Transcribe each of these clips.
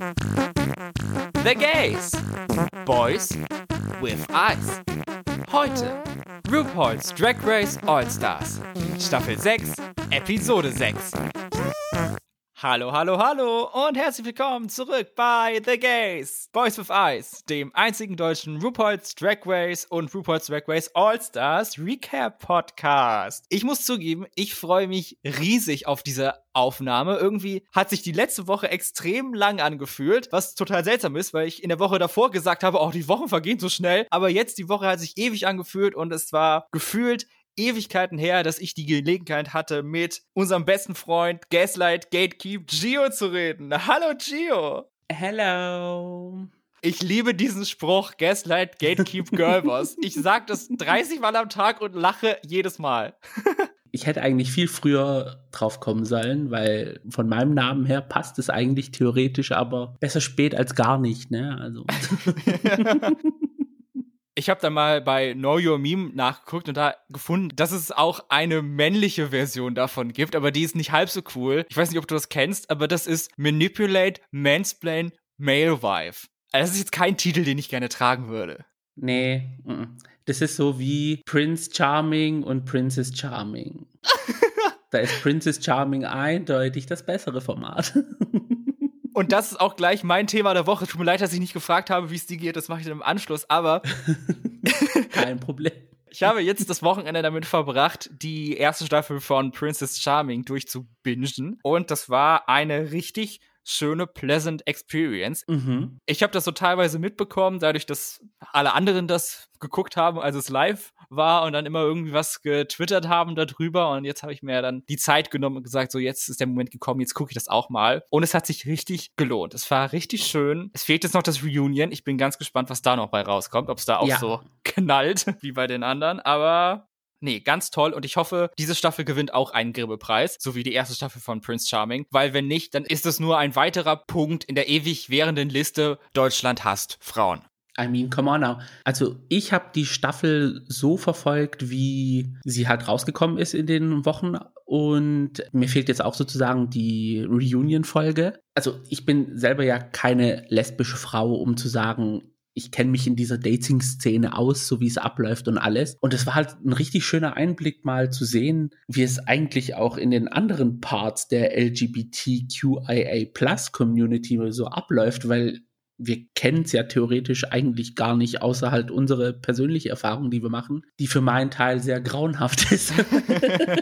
The Gays. Boys with Eyes. Heute RuPaul's Drag Race All Stars. Staffel 6, Episode 6. Hallo, hallo, hallo und herzlich willkommen zurück bei The Gays, Boys with Eyes, dem einzigen deutschen RuPaul's Drag Race und RuPaul's Drag Race All-Stars Recap Podcast. Ich muss zugeben, ich freue mich riesig auf diese Aufnahme. Irgendwie hat sich die letzte Woche extrem lang angefühlt, was total seltsam ist, weil ich in der Woche davor gesagt habe, oh, die Wochen vergehen so schnell, aber jetzt die Woche hat sich ewig angefühlt und es war gefühlt Ewigkeiten her, dass ich die Gelegenheit hatte, mit unserem besten Freund Gaslight Gatekeep Gio zu reden. Hallo Gio. Hello. Ich liebe diesen Spruch, Gaslight Gatekeep Girlboss. ich sag das 30 Mal am Tag und lache jedes Mal. ich hätte eigentlich viel früher drauf kommen sollen, weil von meinem Namen her passt es eigentlich theoretisch, aber besser spät als gar nicht, ne? Also. Ich habe da mal bei Know Your Meme nachgeguckt und da gefunden, dass es auch eine männliche Version davon gibt, aber die ist nicht halb so cool. Ich weiß nicht, ob du das kennst, aber das ist Manipulate, Mansplain, Male Wife. Also das ist jetzt kein Titel, den ich gerne tragen würde. Nee, das ist so wie Prince Charming und Princess Charming. da ist Princess Charming eindeutig das bessere Format. Und das ist auch gleich mein Thema der Woche. Tut mir leid, dass ich nicht gefragt habe, wie es dir geht. Das mache ich dann im Anschluss. Aber. Kein Problem. Ich habe jetzt das Wochenende damit verbracht, die erste Staffel von Princess Charming durchzubingen. Und das war eine richtig schöne, pleasant Experience. Mhm. Ich habe das so teilweise mitbekommen, dadurch, dass alle anderen das geguckt haben, als es live war und dann immer irgendwie was getwittert haben darüber. Und jetzt habe ich mir dann die Zeit genommen und gesagt, so jetzt ist der Moment gekommen, jetzt gucke ich das auch mal. Und es hat sich richtig gelohnt. Es war richtig schön. Es fehlt jetzt noch das Reunion. Ich bin ganz gespannt, was da noch bei rauskommt, ob es da auch ja. so knallt wie bei den anderen. Aber Nee, ganz toll und ich hoffe, diese Staffel gewinnt auch einen Grimme-Preis, so wie die erste Staffel von Prince Charming, weil wenn nicht, dann ist es nur ein weiterer Punkt in der ewig währenden Liste Deutschland hasst Frauen. I mean, come on now. Also ich habe die Staffel so verfolgt, wie sie halt rausgekommen ist in den Wochen und mir fehlt jetzt auch sozusagen die Reunion-Folge. Also ich bin selber ja keine lesbische Frau, um zu sagen, ich kenne mich in dieser Dating-Szene aus, so wie es abläuft und alles. Und es war halt ein richtig schöner Einblick mal zu sehen, wie es eigentlich auch in den anderen Parts der LGBTQIA-Plus-Community so abläuft, weil wir kennen es ja theoretisch eigentlich gar nicht, außer halt unsere persönliche Erfahrung, die wir machen, die für meinen Teil sehr grauenhaft ist.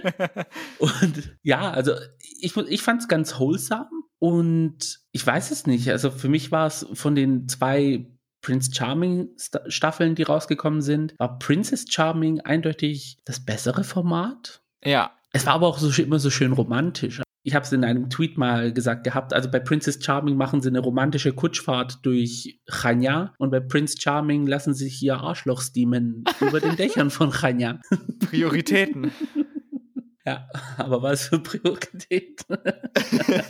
und ja, also ich, ich fand es ganz wholesome und ich weiß es nicht. Also für mich war es von den zwei Prince Charming Staffeln, die rausgekommen sind, war Princess Charming eindeutig das bessere Format. Ja. Es war aber auch so, immer so schön romantisch. Ich habe es in einem Tweet mal gesagt gehabt. Also bei Princess Charming machen sie eine romantische Kutschfahrt durch Chania und bei Prince Charming lassen sie sich ihr Arschloch steamen über den Dächern von Chania. Prioritäten. ja, aber was für Prioritäten?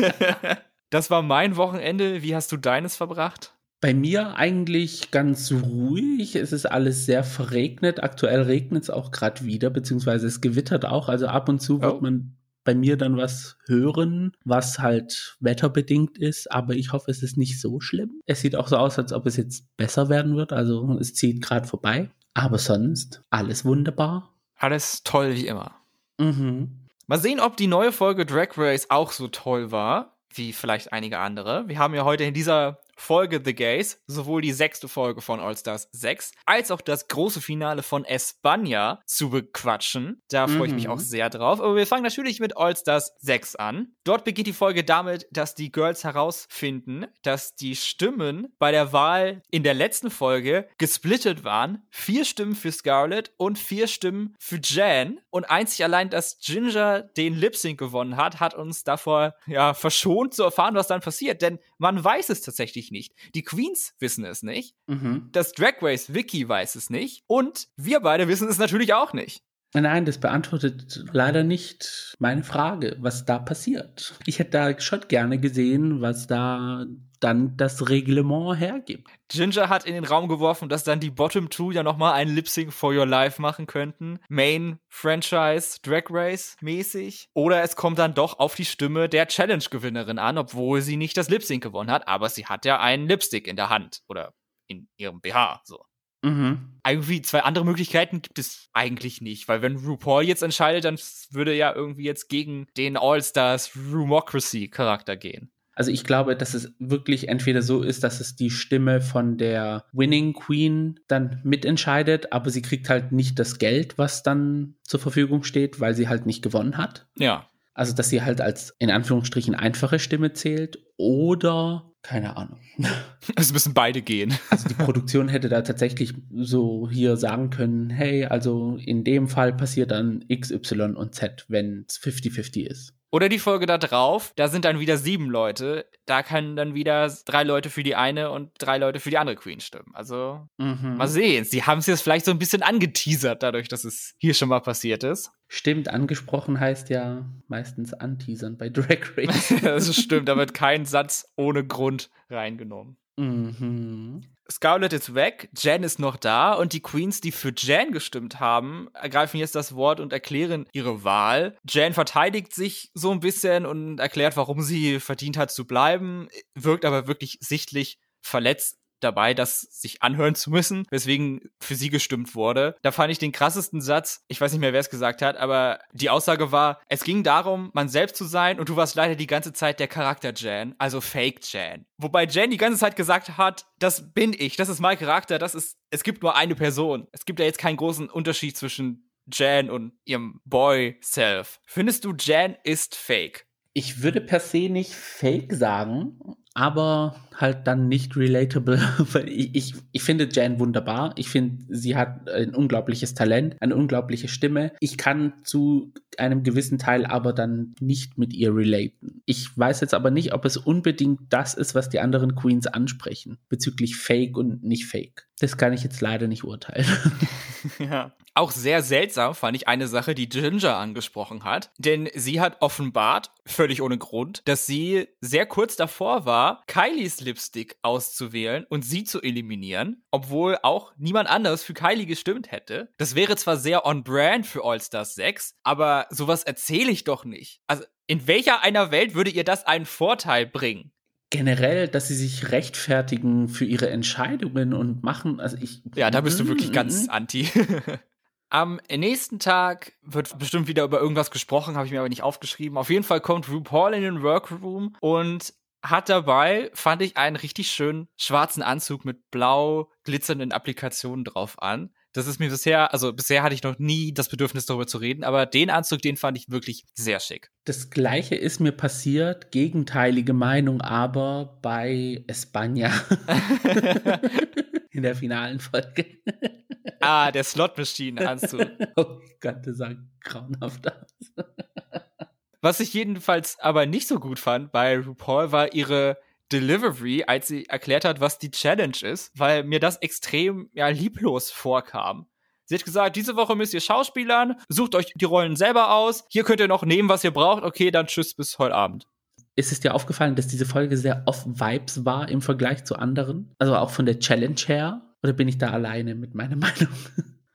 das war mein Wochenende. Wie hast du deines verbracht? Bei mir eigentlich ganz ruhig. Es ist alles sehr verregnet. Aktuell regnet es auch gerade wieder, beziehungsweise es gewittert auch. Also ab und zu wird oh. man bei mir dann was hören, was halt wetterbedingt ist. Aber ich hoffe, es ist nicht so schlimm. Es sieht auch so aus, als ob es jetzt besser werden wird. Also es zieht gerade vorbei. Aber sonst alles wunderbar. Alles toll wie immer. Mhm. Mal sehen, ob die neue Folge Drag Race auch so toll war wie vielleicht einige andere. Wir haben ja heute in dieser Folge The Gays, sowohl die sechste Folge von All Stars 6, als auch das große Finale von Espana zu bequatschen. Da freue ich mich auch mhm. sehr drauf. Aber wir fangen natürlich mit All Stars 6 an. Dort beginnt die Folge damit, dass die Girls herausfinden, dass die Stimmen bei der Wahl in der letzten Folge gesplittet waren. Vier Stimmen für Scarlett und vier Stimmen für Jan. Und einzig allein, dass Ginger den Lip Sync gewonnen hat, hat uns davor ja verschont zu erfahren, was dann passiert. Denn man weiß es tatsächlich natürlich nicht. Die Queens wissen es nicht. Mhm. Das Drag Race Wiki weiß es nicht. Und wir beide wissen es natürlich auch nicht. Nein, das beantwortet leider nicht meine Frage, was da passiert. Ich hätte da schon gerne gesehen, was da dann das Reglement hergibt. Ginger hat in den Raum geworfen, dass dann die Bottom Two ja nochmal ein Lip Sync for Your Life machen könnten. Main Franchise Drag Race mäßig. Oder es kommt dann doch auf die Stimme der Challenge-Gewinnerin an, obwohl sie nicht das Lip Sync gewonnen hat, aber sie hat ja einen Lipstick in der Hand oder in ihrem BH, so. Mhm. Irgendwie zwei andere Möglichkeiten gibt es eigentlich nicht, weil wenn RuPaul jetzt entscheidet, dann würde ja irgendwie jetzt gegen den All-Stars Rumocracy-Charakter gehen. Also ich glaube, dass es wirklich entweder so ist, dass es die Stimme von der Winning Queen dann mitentscheidet, aber sie kriegt halt nicht das Geld, was dann zur Verfügung steht, weil sie halt nicht gewonnen hat. Ja. Also, dass sie halt als in Anführungsstrichen einfache Stimme zählt oder keine Ahnung. Es müssen beide gehen. Also die Produktion hätte da tatsächlich so hier sagen können, hey, also in dem Fall passiert dann X, Y und Z, wenn es 50-50 ist. Oder die Folge da drauf, da sind dann wieder sieben Leute. Da können dann wieder drei Leute für die eine und drei Leute für die andere Queen stimmen. Also mhm. mal sehen. Sie haben es jetzt vielleicht so ein bisschen angeteasert, dadurch, dass es hier schon mal passiert ist. Stimmt, angesprochen heißt ja meistens anteasern bei Drag Race. das stimmt, da wird kein Satz ohne Grund reingenommen. Mhm. Scarlett ist weg, Jan ist noch da und die Queens, die für Jan gestimmt haben, ergreifen jetzt das Wort und erklären ihre Wahl. Jan verteidigt sich so ein bisschen und erklärt, warum sie verdient hat zu bleiben, wirkt aber wirklich sichtlich verletzt dabei, das sich anhören zu müssen, weswegen für sie gestimmt wurde. Da fand ich den krassesten Satz, ich weiß nicht mehr, wer es gesagt hat, aber die Aussage war, es ging darum, man selbst zu sein und du warst leider die ganze Zeit der Charakter Jan, also Fake Jan. Wobei Jan die ganze Zeit gesagt hat, das bin ich, das ist mein Charakter, das ist, es gibt nur eine Person. Es gibt ja jetzt keinen großen Unterschied zwischen Jan und ihrem Boy-Self. Findest du, Jan ist fake? Ich würde per se nicht fake sagen, aber halt dann nicht relatable. ich, ich, ich finde Jan wunderbar. Ich finde, sie hat ein unglaubliches Talent, eine unglaubliche Stimme. Ich kann zu einem gewissen Teil aber dann nicht mit ihr relaten. Ich weiß jetzt aber nicht, ob es unbedingt das ist, was die anderen Queens ansprechen, bezüglich Fake und nicht Fake. Das kann ich jetzt leider nicht urteilen. ja. Auch sehr seltsam fand ich eine Sache, die Ginger angesprochen hat. Denn sie hat offenbart, völlig ohne Grund, dass sie sehr kurz davor war, Kylies Lipstick auszuwählen und sie zu eliminieren, obwohl auch niemand anders für Kylie gestimmt hätte. Das wäre zwar sehr on-brand für All-Stars 6, aber sowas erzähle ich doch nicht. Also, in welcher einer Welt würde ihr das einen Vorteil bringen? generell, dass sie sich rechtfertigen für ihre Entscheidungen und machen. Also ich. Ja, da bist du wirklich ganz mm. anti. Am nächsten Tag wird bestimmt wieder über irgendwas gesprochen, habe ich mir aber nicht aufgeschrieben. Auf jeden Fall kommt RuPaul in den Workroom und hat dabei, fand ich, einen richtig schönen schwarzen Anzug mit blau glitzernden Applikationen drauf an. Das ist mir bisher, also bisher hatte ich noch nie das Bedürfnis darüber zu reden, aber den Anzug, den fand ich wirklich sehr schick. Das gleiche ist mir passiert, gegenteilige Meinung, aber bei España. In der finalen Folge. ah, der Slot Machine Anzug. oh Gott, das sah grauenhaft aus. Was ich jedenfalls aber nicht so gut fand bei RuPaul war ihre Delivery, als sie erklärt hat, was die Challenge ist, weil mir das extrem ja, lieblos vorkam. Sie hat gesagt, diese Woche müsst ihr Schauspielern, sucht euch die Rollen selber aus, hier könnt ihr noch nehmen, was ihr braucht, okay, dann tschüss bis heute Abend. Ist es dir aufgefallen, dass diese Folge sehr off-Vibes war im Vergleich zu anderen? Also auch von der Challenge her? Oder bin ich da alleine mit meiner Meinung?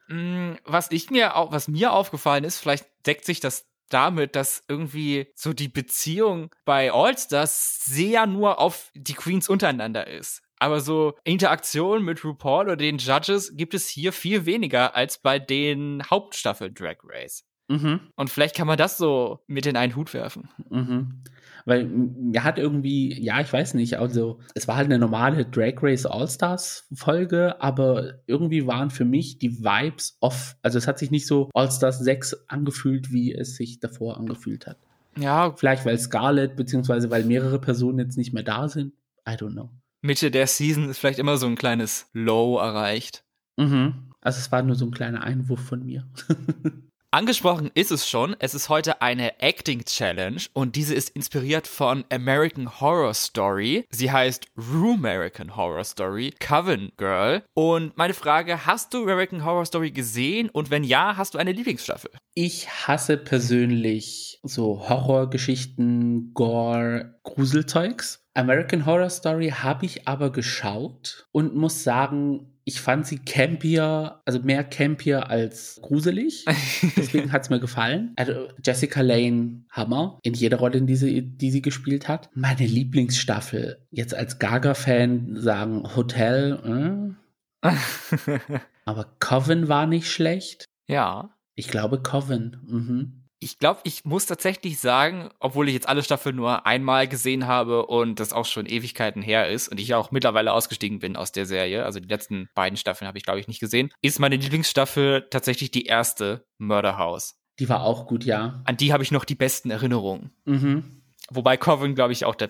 Mm, was ich mir, was mir aufgefallen ist, vielleicht deckt sich das damit, dass irgendwie so die Beziehung bei All-Stars sehr nur auf die Queens untereinander ist. Aber so Interaktion mit RuPaul oder den Judges gibt es hier viel weniger als bei den Hauptstaffel Drag Race. Mhm. Und vielleicht kann man das so mit in einen Hut werfen. Mhm. Weil mir hat irgendwie, ja, ich weiß nicht, also es war halt eine normale Drag Race All-Stars Folge, aber irgendwie waren für mich die Vibes off. Also es hat sich nicht so All-Stars 6 angefühlt, wie es sich davor angefühlt hat. Ja. Vielleicht weil Scarlett, beziehungsweise weil mehrere Personen jetzt nicht mehr da sind. I don't know. Mitte der Season ist vielleicht immer so ein kleines Low erreicht. Mhm. Also es war nur so ein kleiner Einwurf von mir. Angesprochen ist es schon, es ist heute eine Acting Challenge und diese ist inspiriert von American Horror Story. Sie heißt Rue American Horror Story, Coven Girl. Und meine Frage, hast du American Horror Story gesehen und wenn ja, hast du eine Lieblingsstaffel? Ich hasse persönlich so Horrorgeschichten, Gore, Gruselzeugs. American Horror Story habe ich aber geschaut und muss sagen, ich fand sie campier, also mehr campier als gruselig. Deswegen hat es mir gefallen. Also Jessica Lane, Hammer. In jeder Rolle, in die sie, die sie gespielt hat. Meine Lieblingsstaffel. Jetzt als Gaga-Fan sagen Hotel. Äh? Aber Coven war nicht schlecht. Ja. Ich glaube Coven. Mhm ich glaube, ich muss tatsächlich sagen, obwohl ich jetzt alle Staffeln nur einmal gesehen habe und das auch schon Ewigkeiten her ist und ich auch mittlerweile ausgestiegen bin aus der Serie, also die letzten beiden Staffeln habe ich, glaube ich, nicht gesehen, ist meine Lieblingsstaffel tatsächlich die erste Murder House. Die war auch gut, ja. An die habe ich noch die besten Erinnerungen. Mhm. Wobei Coven, glaube ich, auch der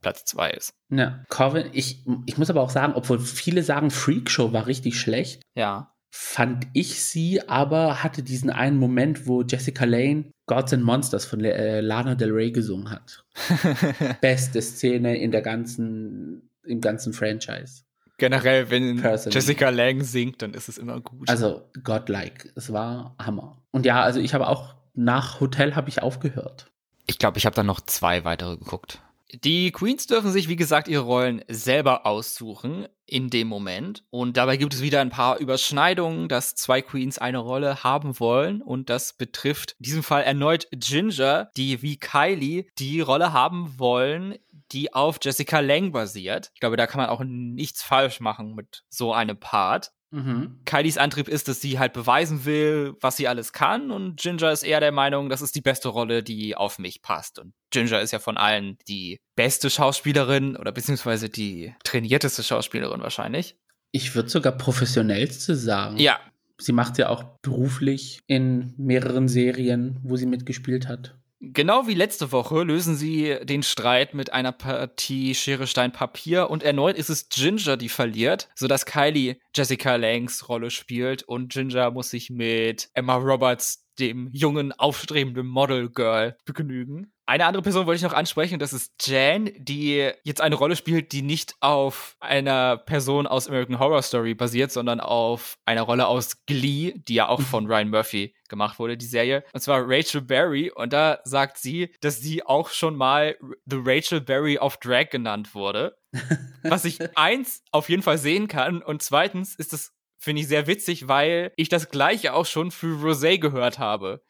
Platz zwei ist. Ja, Coven, ich, ich muss aber auch sagen, obwohl viele sagen, Freakshow war richtig schlecht. Ja fand ich sie, aber hatte diesen einen Moment, wo Jessica Lane Gods and Monsters von äh, Lana Del Rey gesungen hat. Beste Szene in der ganzen, im ganzen Franchise. Generell, wenn Personally. Jessica Lang singt, dann ist es immer gut. Also godlike, es war Hammer. Und ja, also ich habe auch nach Hotel habe ich aufgehört. Ich glaube, ich habe dann noch zwei weitere geguckt. Die Queens dürfen sich, wie gesagt, ihre Rollen selber aussuchen in dem Moment. Und dabei gibt es wieder ein paar Überschneidungen, dass zwei Queens eine Rolle haben wollen. Und das betrifft in diesem Fall erneut Ginger, die wie Kylie die Rolle haben wollen, die auf Jessica Lang basiert. Ich glaube, da kann man auch nichts falsch machen mit so einem Part. Mhm. Kylies Antrieb ist, dass sie halt beweisen will, was sie alles kann. Und Ginger ist eher der Meinung, das ist die beste Rolle, die auf mich passt. Und Ginger ist ja von allen die beste Schauspielerin oder beziehungsweise die trainierteste Schauspielerin wahrscheinlich. Ich würde sogar professionellste sagen. Ja. Sie macht ja auch beruflich in mehreren Serien, wo sie mitgespielt hat. Genau wie letzte Woche lösen sie den Streit mit einer Partie Schere, Stein, Papier und erneut ist es Ginger, die verliert, sodass Kylie Jessica Langs Rolle spielt und Ginger muss sich mit Emma Roberts dem jungen, aufstrebenden Model Girl begnügen. Eine andere Person wollte ich noch ansprechen, das ist Jan, die jetzt eine Rolle spielt, die nicht auf einer Person aus American Horror Story basiert, sondern auf einer Rolle aus Glee, die ja auch von Ryan Murphy gemacht wurde, die Serie. Und zwar Rachel Berry. Und da sagt sie, dass sie auch schon mal The Rachel Berry of Drag genannt wurde. Was ich eins auf jeden Fall sehen kann. Und zweitens ist das finde ich sehr witzig, weil ich das gleiche auch schon für Rosé gehört habe.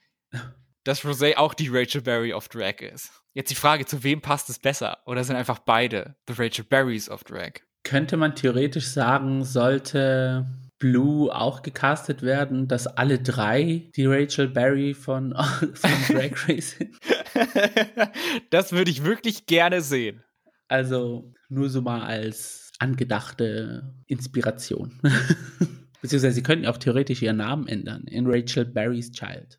Dass Rosé auch die Rachel Berry of Drag ist. Jetzt die Frage, zu wem passt es besser? Oder sind einfach beide The Rachel Berrys of Drag? Könnte man theoretisch sagen, sollte Blue auch gecastet werden, dass alle drei die Rachel Berry von, von Drag Race sind? das würde ich wirklich gerne sehen. Also nur so mal als angedachte Inspiration. Beziehungsweise sie könnten auch theoretisch ihren Namen ändern in Rachel Barry's Child.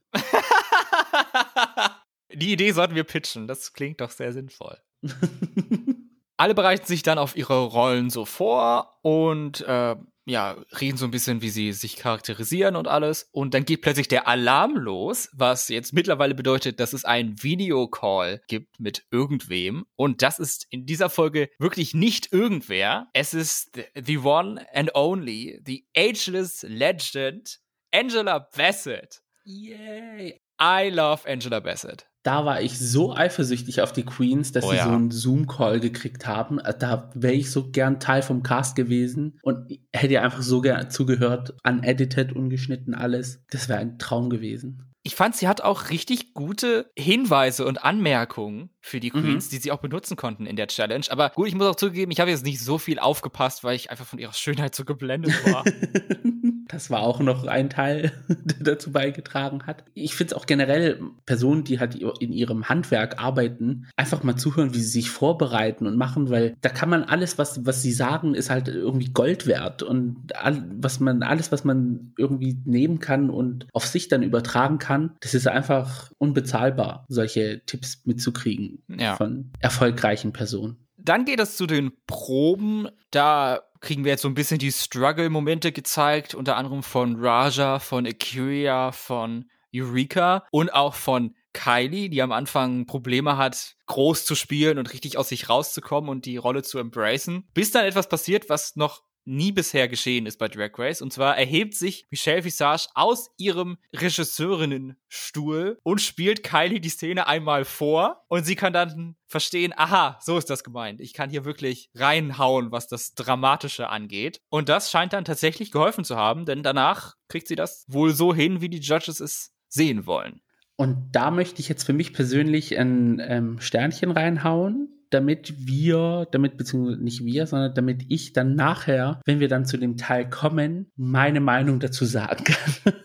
Die Idee sollten wir pitchen. Das klingt doch sehr sinnvoll. Alle bereiten sich dann auf ihre Rollen so vor und äh, ja, reden so ein bisschen, wie sie sich charakterisieren und alles. Und dann geht plötzlich der Alarm los, was jetzt mittlerweile bedeutet, dass es einen Videocall gibt mit irgendwem. Und das ist in dieser Folge wirklich nicht irgendwer. Es ist the one and only, the ageless legend, Angela Bassett. Yay! I love Angela Bassett da war ich so eifersüchtig auf die Queens, dass oh, sie ja. so einen Zoom-Call gekriegt haben. Da wäre ich so gern Teil vom Cast gewesen und hätte einfach so gern zugehört, unedited, ungeschnitten, alles. Das wäre ein Traum gewesen. Ich fand, sie hat auch richtig gute Hinweise und Anmerkungen für die Queens, mhm. die sie auch benutzen konnten in der Challenge. Aber gut, ich muss auch zugeben, ich habe jetzt nicht so viel aufgepasst, weil ich einfach von ihrer Schönheit so geblendet war. das war auch noch ein Teil, der dazu beigetragen hat. Ich finde es auch generell Personen, die halt in ihrem Handwerk arbeiten, einfach mal zuhören, wie sie sich vorbereiten und machen, weil da kann man alles, was, was sie sagen, ist halt irgendwie Gold wert und all, was man, alles, was man irgendwie nehmen kann und auf sich dann übertragen kann, das ist einfach unbezahlbar, solche Tipps mitzukriegen ja. von erfolgreichen Personen. Dann geht es zu den Proben. Da kriegen wir jetzt so ein bisschen die Struggle-Momente gezeigt, unter anderem von Raja, von Akira, von Eureka und auch von Kylie, die am Anfang Probleme hat, groß zu spielen und richtig aus sich rauszukommen und die Rolle zu embracen, bis dann etwas passiert, was noch nie bisher geschehen ist bei Drag Race. Und zwar erhebt sich Michelle Visage aus ihrem Regisseurinnenstuhl und spielt Kylie die Szene einmal vor und sie kann dann verstehen, aha, so ist das gemeint. Ich kann hier wirklich reinhauen, was das Dramatische angeht. Und das scheint dann tatsächlich geholfen zu haben, denn danach kriegt sie das wohl so hin, wie die Judges es sehen wollen. Und da möchte ich jetzt für mich persönlich ein ähm, Sternchen reinhauen, damit wir, damit beziehungsweise nicht wir, sondern damit ich dann nachher, wenn wir dann zu dem Teil kommen, meine Meinung dazu sagen kann.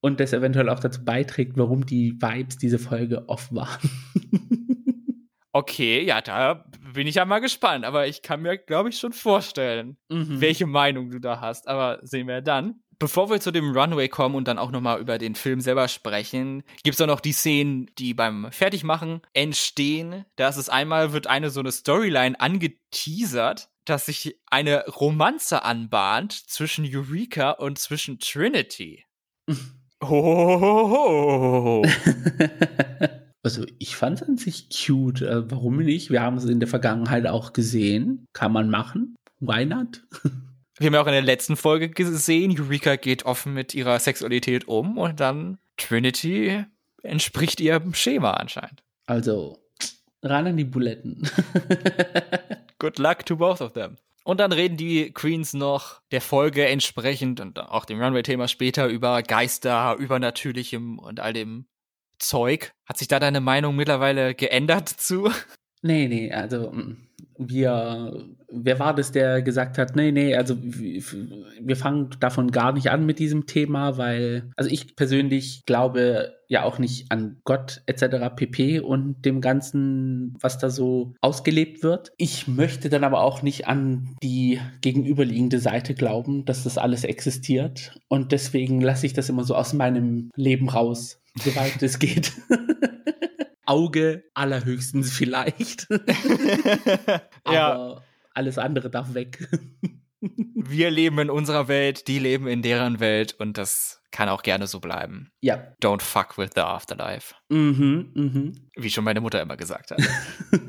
Und das eventuell auch dazu beiträgt, warum die Vibes diese Folge off waren. Okay, ja, da bin ich ja mal gespannt, aber ich kann mir, glaube ich, schon vorstellen, mhm. welche Meinung du da hast. Aber sehen wir dann. Bevor wir zu dem Runway kommen und dann auch nochmal über den Film selber sprechen, gibt's auch noch die Szenen, die beim Fertigmachen entstehen. Da ist es einmal, wird eine so eine Storyline angeteasert, dass sich eine Romanze anbahnt zwischen Eureka und zwischen Trinity. Hohoho. Also ich fand es an sich cute. Äh, warum nicht? Wir haben es in der Vergangenheit auch gesehen. Kann man machen. Why not? Wir haben ja auch in der letzten Folge gesehen, Eureka geht offen mit ihrer Sexualität um und dann Trinity entspricht ihrem Schema anscheinend. Also, ran an die Buletten. Good luck to both of them. Und dann reden die Queens noch der Folge entsprechend und auch dem Runway-Thema später über Geister, Übernatürlichem und all dem Zeug. Hat sich da deine Meinung mittlerweile geändert zu? Nee, nee, also mm wir, wer war das, der gesagt hat, nee, nee, also wir fangen davon gar nicht an mit diesem Thema, weil, also ich persönlich glaube ja auch nicht an Gott etc. pp und dem Ganzen, was da so ausgelebt wird. Ich möchte dann aber auch nicht an die gegenüberliegende Seite glauben, dass das alles existiert und deswegen lasse ich das immer so aus meinem Leben raus, soweit es geht. Auge allerhöchstens vielleicht. Aber ja. alles andere darf weg. Wir leben in unserer Welt, die leben in deren Welt und das kann auch gerne so bleiben. Ja. Don't fuck with the afterlife. Mhm, mhm. Wie schon meine Mutter immer gesagt hat.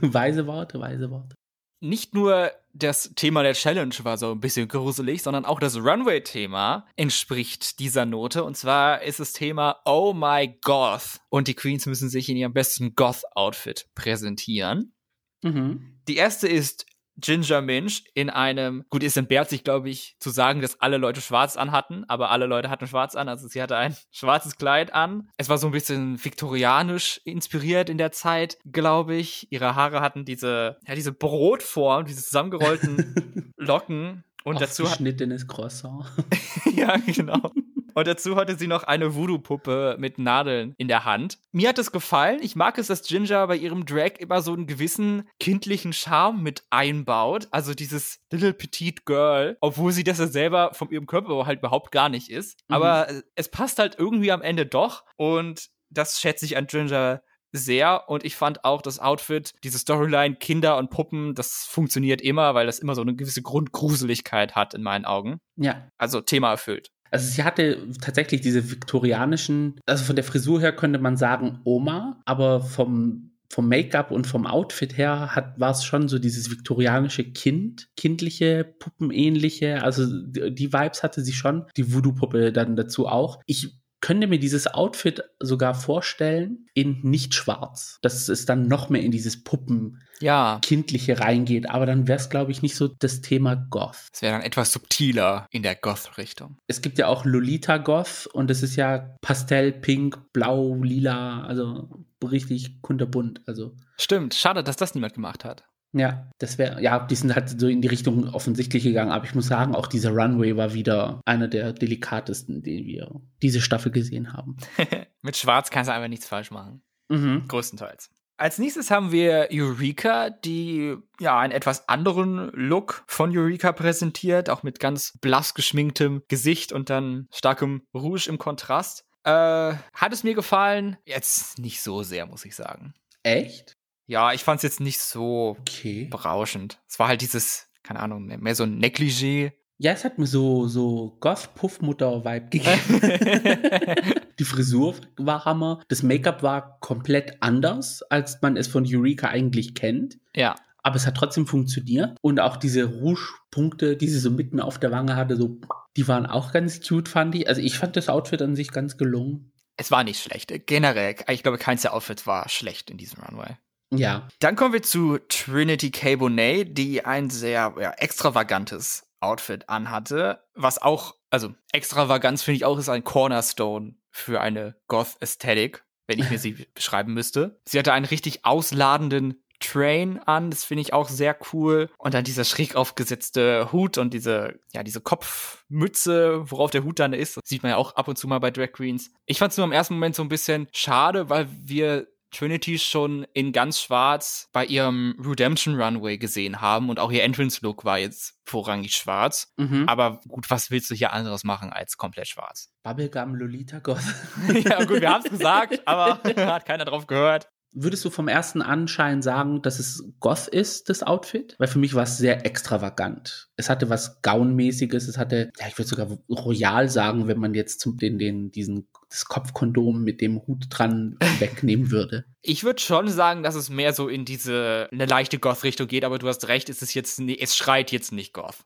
weise Worte, weise Worte nicht nur das Thema der Challenge war so ein bisschen gruselig, sondern auch das Runway-Thema entspricht dieser Note. Und zwar ist das Thema Oh my Goth. Und die Queens müssen sich in ihrem besten Goth-Outfit präsentieren. Mhm. Die erste ist Ginger Minch in einem, gut, es entbehrt sich, glaube ich, zu sagen, dass alle Leute schwarz anhatten, aber alle Leute hatten schwarz an, also sie hatte ein schwarzes Kleid an. Es war so ein bisschen viktorianisch inspiriert in der Zeit, glaube ich. Ihre Haare hatten diese, ja, diese Brotform, diese zusammengerollten Locken. Und dazu geschnittenes Croissant. ja, genau. Und dazu hatte sie noch eine Voodoo-Puppe mit Nadeln in der Hand. Mir hat es gefallen. Ich mag es, dass Ginger bei ihrem Drag immer so einen gewissen kindlichen Charme mit einbaut. Also dieses Little Petite Girl, obwohl sie das ja selber von ihrem Körper halt überhaupt gar nicht ist. Mhm. Aber es passt halt irgendwie am Ende doch. Und das schätze ich an Ginger sehr und ich fand auch das Outfit, diese Storyline Kinder und Puppen, das funktioniert immer, weil das immer so eine gewisse Grundgruseligkeit hat in meinen Augen. Ja. Also Thema erfüllt. Also sie hatte tatsächlich diese viktorianischen, also von der Frisur her könnte man sagen Oma, aber vom vom Make-up und vom Outfit her hat war es schon so dieses viktorianische Kind, kindliche, puppenähnliche, also die, die Vibes hatte sie schon, die Voodoo-Puppe dann dazu auch. Ich könnte mir dieses Outfit sogar vorstellen in nicht schwarz, dass es dann noch mehr in dieses Puppen ja. kindliche reingeht, aber dann wäre es glaube ich nicht so das Thema Goth. Es wäre dann etwas subtiler in der Goth Richtung. Es gibt ja auch Lolita Goth und es ist ja Pastell, Pink, Blau, Lila, also richtig kunterbunt, also. Stimmt, schade, dass das niemand gemacht hat. Ja, das wäre, ja, die sind halt so in die Richtung offensichtlich gegangen, aber ich muss sagen, auch dieser Runway war wieder einer der delikatesten, den wir diese Staffel gesehen haben. Mit Schwarz kannst du einfach nichts falsch machen. Mhm. Größtenteils. Als nächstes haben wir Eureka, die ja einen etwas anderen Look von Eureka präsentiert, auch mit ganz blass geschminktem Gesicht und dann starkem Rouge im Kontrast. Äh, hat es mir gefallen? Jetzt nicht so sehr, muss ich sagen. Echt? Ja, ich fand es jetzt nicht so okay. berauschend. Es war halt dieses, keine Ahnung, mehr, mehr so ein Negligé. Ja, es hat mir so, so Goth-Puffmutter-Vibe gegeben. die Frisur war Hammer. Das Make-up war komplett anders, als man es von Eureka eigentlich kennt. Ja. Aber es hat trotzdem funktioniert. Und auch diese Rouge-Punkte, die sie so mitten auf der Wange hatte, so, die waren auch ganz cute, fand ich. Also ich fand das Outfit an sich ganz gelungen. Es war nicht schlecht. Generell, ich glaube, keins der Outfits war schlecht in diesem Runway. Ja. Dann kommen wir zu Trinity K. Bonet, die ein sehr ja, extravagantes Outfit anhatte, was auch, also Extravaganz finde ich auch ist ein Cornerstone für eine Goth-Ästhetik, wenn ich mir sie beschreiben müsste. Sie hatte einen richtig ausladenden Train an, das finde ich auch sehr cool. Und dann dieser schräg aufgesetzte Hut und diese, ja, diese Kopfmütze, worauf der Hut dann ist, sieht man ja auch ab und zu mal bei Drag Queens. Ich fand es nur im ersten Moment so ein bisschen schade, weil wir Trinity schon in ganz schwarz bei ihrem Redemption Runway gesehen haben und auch ihr Entrance Look war jetzt vorrangig schwarz. Mhm. Aber gut, was willst du hier anderes machen als komplett schwarz? Bubblegum Lolita Goth. ja, gut, wir haben es gesagt, aber hat keiner drauf gehört. Würdest du vom ersten Anschein sagen, dass es Goth ist, das Outfit? Weil für mich war es sehr extravagant. Es hatte was Gaunmäßiges, es hatte, ja, ich würde sogar royal sagen, wenn man jetzt zum, den, den, diesen, das Kopfkondom mit dem Hut dran wegnehmen würde. Ich würde schon sagen, dass es mehr so in diese, eine leichte Goth-Richtung geht, aber du hast recht, es ist jetzt, es schreit jetzt nicht Goth.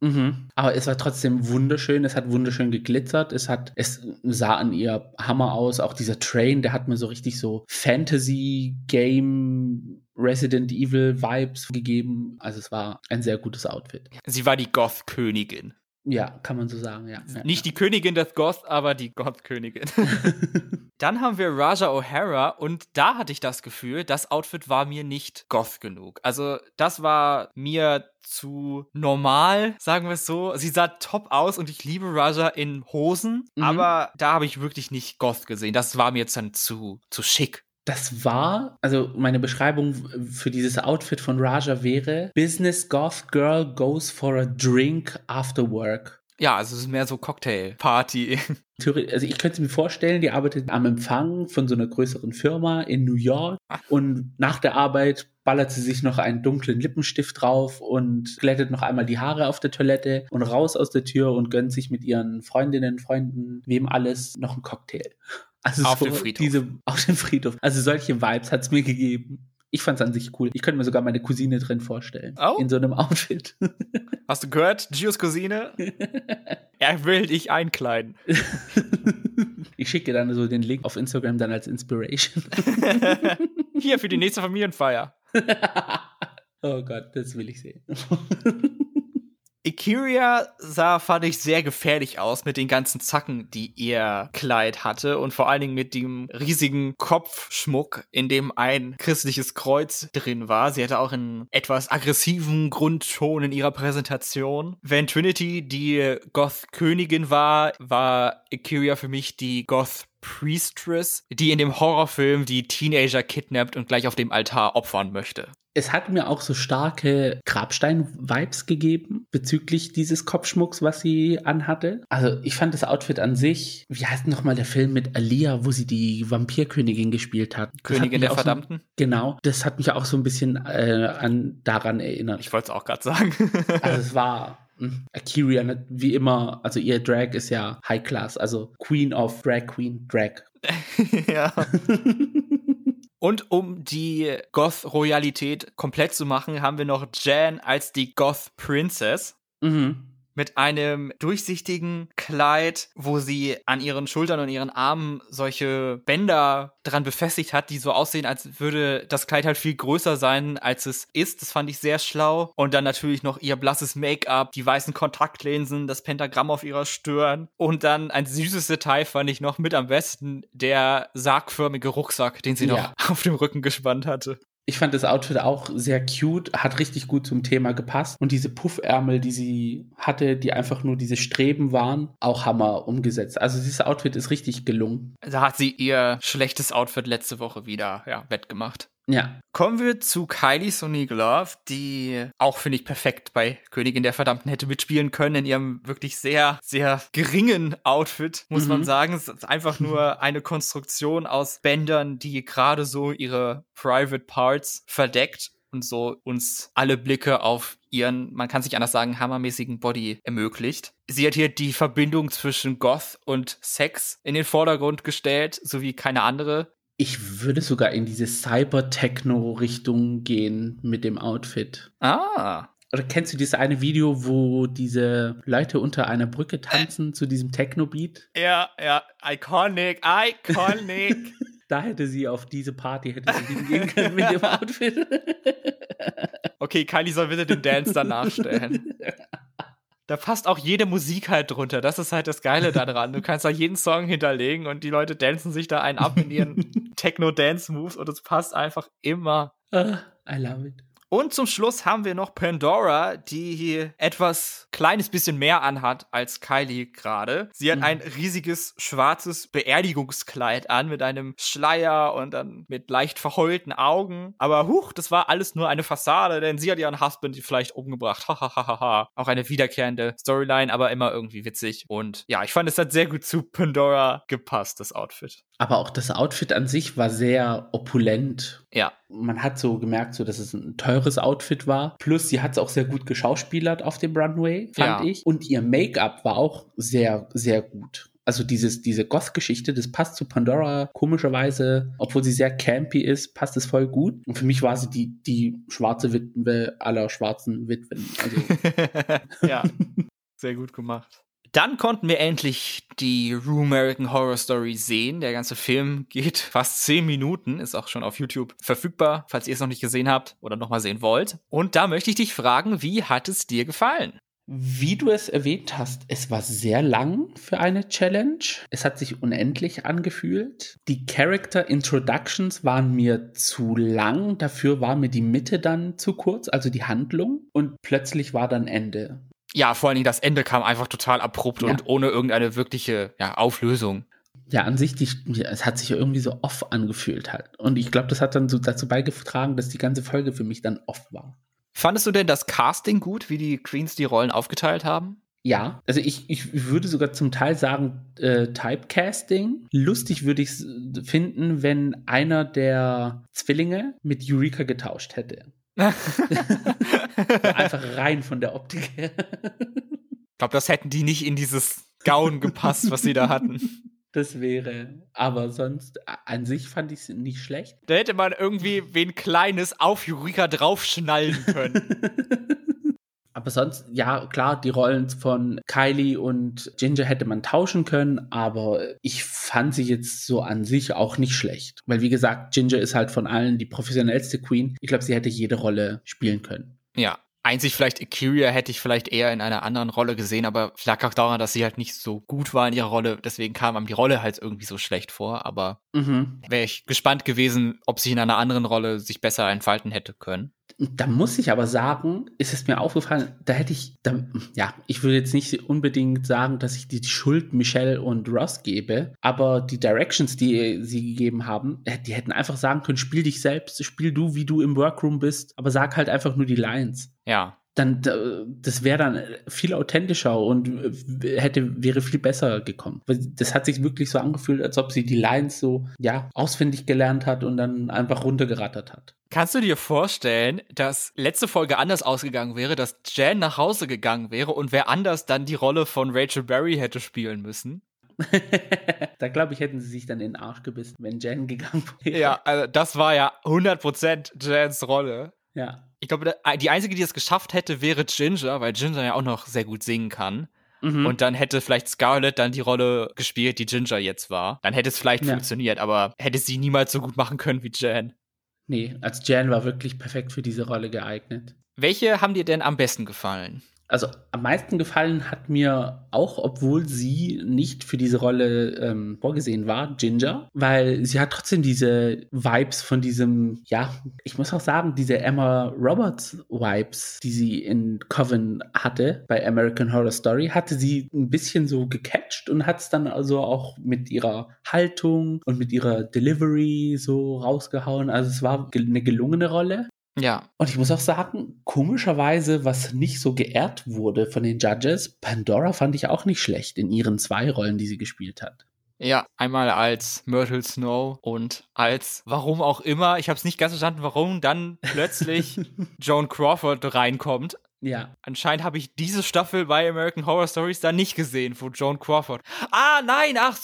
Mhm. Aber es war trotzdem wunderschön. Es hat wunderschön geglitzert. Es hat, es sah an ihr Hammer aus. Auch dieser Train, der hat mir so richtig so Fantasy Game Resident Evil Vibes gegeben. Also es war ein sehr gutes Outfit. Sie war die Goth Königin. Ja, kann man so sagen, ja. Nicht die Königin des Goth, aber die Goth-Königin. Dann haben wir Raja O'Hara und da hatte ich das Gefühl, das Outfit war mir nicht Goth genug. Also, das war mir zu normal, sagen wir es so. Sie sah top aus und ich liebe Raja in Hosen, mhm. aber da habe ich wirklich nicht Goth gesehen. Das war mir jetzt dann zu, zu schick. Das war, also meine Beschreibung für dieses Outfit von Raja wäre: Business Goth Girl goes for a drink after work. Ja, also es ist mehr so Cocktail-Party. Also ich könnte mir vorstellen, die arbeitet am Empfang von so einer größeren Firma in New York und nach der Arbeit ballert sie sich noch einen dunklen Lippenstift drauf und glättet noch einmal die Haare auf der Toilette und raus aus der Tür und gönnt sich mit ihren Freundinnen, Freunden, wem alles noch einen Cocktail. Also auf so dem Friedhof. Diese, auf dem Friedhof. Also solche Vibes hat es mir gegeben. Ich fand es an sich cool. Ich könnte mir sogar meine Cousine drin vorstellen. Oh? In so einem Outfit. Hast du gehört, Gios Cousine? er will dich einkleiden. ich schicke dir dann so den Link auf Instagram dann als Inspiration. Hier für die nächste Familienfeier. oh Gott, das will ich sehen. Ikiria sah, fand ich, sehr gefährlich aus mit den ganzen Zacken, die ihr Kleid hatte und vor allen Dingen mit dem riesigen Kopfschmuck, in dem ein christliches Kreuz drin war. Sie hatte auch einen etwas aggressiven Grundton in ihrer Präsentation. Wenn Trinity die Goth-Königin war, war Ikiria für mich die Goth Priestress, die in dem Horrorfilm die Teenager kidnappt und gleich auf dem Altar opfern möchte. Es hat mir auch so starke Grabstein-Vibes gegeben bezüglich dieses Kopfschmucks, was sie anhatte. Also ich fand das Outfit an sich, wie heißt nochmal der Film mit Alia, wo sie die Vampirkönigin gespielt hat? Königin hat der Verdammten? So, genau, das hat mich auch so ein bisschen äh, an daran erinnert. Ich wollte es auch gerade sagen. also es war Akira, wie immer, also ihr Drag ist ja High Class, also Queen of Drag Queen Drag. ja. Und um die Goth-Royalität komplett zu machen, haben wir noch Jan als die Goth-Princess. Mhm mit einem durchsichtigen Kleid, wo sie an ihren Schultern und ihren Armen solche Bänder dran befestigt hat, die so aussehen, als würde das Kleid halt viel größer sein, als es ist. Das fand ich sehr schlau. Und dann natürlich noch ihr blasses Make-up, die weißen Kontaktlinsen, das Pentagramm auf ihrer Stirn. Und dann ein süßes Detail fand ich noch mit am besten, der sargförmige Rucksack, den sie ja. noch auf dem Rücken gespannt hatte. Ich fand das Outfit auch sehr cute, hat richtig gut zum Thema gepasst. Und diese Puffärmel, die sie hatte, die einfach nur diese Streben waren, auch Hammer umgesetzt. Also dieses Outfit ist richtig gelungen. Da hat sie ihr schlechtes Outfit letzte Woche wieder ja, wettgemacht. Ja. Kommen wir zu Kylie Sonic Love, die auch, finde ich, perfekt bei Königin der Verdammten hätte mitspielen können in ihrem wirklich sehr, sehr geringen Outfit, muss mhm. man sagen. Es ist einfach nur eine Konstruktion aus Bändern, die gerade so ihre Private Parts verdeckt. und so uns alle Blicke auf ihren, man kann sich anders sagen, hammermäßigen Body ermöglicht. Sie hat hier die Verbindung zwischen Goth und Sex in den Vordergrund gestellt, so wie keine andere. Ich würde sogar in diese Cyber-Techno-Richtung gehen mit dem Outfit. Ah. Oder kennst du dieses eine Video, wo diese Leute unter einer Brücke tanzen zu diesem Techno-Beat? Ja, ja, iconic, iconic. da hätte sie auf diese Party hätte sie gehen können mit dem Outfit. okay, Kylie soll bitte den Dance dann nachstellen. Da passt auch jede Musik halt drunter. Das ist halt das Geile daran. Du kannst da jeden Song hinterlegen und die Leute dancen sich da einen ab in ihren Techno-Dance-Moves und es passt einfach immer. Uh, I love it. Und zum Schluss haben wir noch Pandora, die hier etwas kleines bisschen mehr anhat als Kylie gerade. Sie hat mhm. ein riesiges schwarzes Beerdigungskleid an mit einem Schleier und dann mit leicht verheulten Augen. Aber huch, das war alles nur eine Fassade, denn sie hat ihren Husband vielleicht umgebracht. Hahaha. Auch eine wiederkehrende Storyline, aber immer irgendwie witzig. Und ja, ich fand, es hat sehr gut zu Pandora gepasst, das Outfit. Aber auch das Outfit an sich war sehr opulent. Ja. Man hat so gemerkt, so dass es ein teures Outfit war. Plus, sie hat es auch sehr gut geschauspielert auf dem Runway, fand ja. ich. Und ihr Make-up war auch sehr, sehr gut. Also dieses, diese Goth-Geschichte, das passt zu Pandora komischerweise, obwohl sie sehr campy ist, passt es voll gut. Und für mich war sie die, die schwarze Witwe aller schwarzen Witwen. Also. ja, sehr gut gemacht. Dann konnten wir endlich die Rue American Horror Story sehen. Der ganze Film geht fast zehn Minuten, ist auch schon auf YouTube verfügbar, falls ihr es noch nicht gesehen habt oder nochmal sehen wollt. Und da möchte ich dich fragen, wie hat es dir gefallen? Wie du es erwähnt hast, es war sehr lang für eine Challenge. Es hat sich unendlich angefühlt. Die Character Introductions waren mir zu lang. Dafür war mir die Mitte dann zu kurz, also die Handlung. Und plötzlich war dann Ende. Ja, vor allen Dingen das Ende kam einfach total abrupt ja. und ohne irgendeine wirkliche ja, Auflösung. Ja, an sich, die, es hat sich irgendwie so off angefühlt halt. Und ich glaube, das hat dann so dazu beigetragen, dass die ganze Folge für mich dann off war. Fandest du denn das Casting gut, wie die Queens die Rollen aufgeteilt haben? Ja, also ich, ich würde sogar zum Teil sagen äh, Typecasting. Lustig würde ich es finden, wenn einer der Zwillinge mit Eureka getauscht hätte. Einfach rein von der Optik her. Ich glaube, das hätten die nicht in dieses Gaun gepasst, was sie da hatten. Das wäre, aber sonst an sich fand ich es nicht schlecht. Da hätte man irgendwie wen Kleines auf Eureka draufschnallen können. Aber sonst, ja, klar, die Rollen von Kylie und Ginger hätte man tauschen können, aber ich fand sie jetzt so an sich auch nicht schlecht. Weil, wie gesagt, Ginger ist halt von allen die professionellste Queen. Ich glaube, sie hätte jede Rolle spielen können. Ja, Einzig vielleicht Akiria hätte ich vielleicht eher in einer anderen Rolle gesehen, aber lag auch daran, dass sie halt nicht so gut war in ihrer Rolle. Deswegen kam einem die Rolle halt irgendwie so schlecht vor. Aber mhm. wäre ich gespannt gewesen, ob sie in einer anderen Rolle sich besser entfalten hätte können. Da muss ich aber sagen, ist es mir aufgefallen, da hätte ich, da, ja, ich würde jetzt nicht unbedingt sagen, dass ich die Schuld Michelle und Ross gebe, aber die Directions, die sie gegeben haben, äh, die hätten einfach sagen können, spiel dich selbst, spiel du, wie du im Workroom bist, aber sag halt einfach nur die Lines. Ja, dann das wäre dann viel authentischer und hätte wäre viel besser gekommen. Das hat sich wirklich so angefühlt, als ob sie die Lines so ja auswendig gelernt hat und dann einfach runtergerattert hat. Kannst du dir vorstellen, dass letzte Folge anders ausgegangen wäre, dass Jan nach Hause gegangen wäre und wer anders dann die Rolle von Rachel Berry hätte spielen müssen? da glaube ich, hätten sie sich dann in den Arsch gebissen, wenn Jan gegangen wäre. Ja, also das war ja 100% Jans Rolle. Ja. Ich glaube, die einzige, die es geschafft hätte, wäre Ginger, weil Ginger ja auch noch sehr gut singen kann. Mhm. Und dann hätte vielleicht Scarlett dann die Rolle gespielt, die Ginger jetzt war. Dann hätte es vielleicht ja. funktioniert, aber hätte sie niemals so gut machen können wie Jan. Nee, als Jan war wirklich perfekt für diese Rolle geeignet. Welche haben dir denn am besten gefallen? Also am meisten gefallen hat mir auch, obwohl sie nicht für diese Rolle ähm, vorgesehen war, Ginger, weil sie hat trotzdem diese Vibes von diesem, ja, ich muss auch sagen, diese Emma Roberts Vibes, die sie in Coven hatte bei American Horror Story, hatte sie ein bisschen so gecatcht und hat es dann also auch mit ihrer Haltung und mit ihrer Delivery so rausgehauen. Also es war eine gelungene Rolle. Ja. Und ich muss auch sagen, komischerweise, was nicht so geehrt wurde von den Judges, Pandora fand ich auch nicht schlecht in ihren zwei Rollen, die sie gespielt hat. Ja, einmal als Myrtle Snow und als, warum auch immer, ich habe es nicht ganz verstanden, warum dann plötzlich Joan Crawford reinkommt. Ja. Anscheinend habe ich diese Staffel bei American Horror Stories da nicht gesehen, wo Joan Crawford. Ah, nein, ach,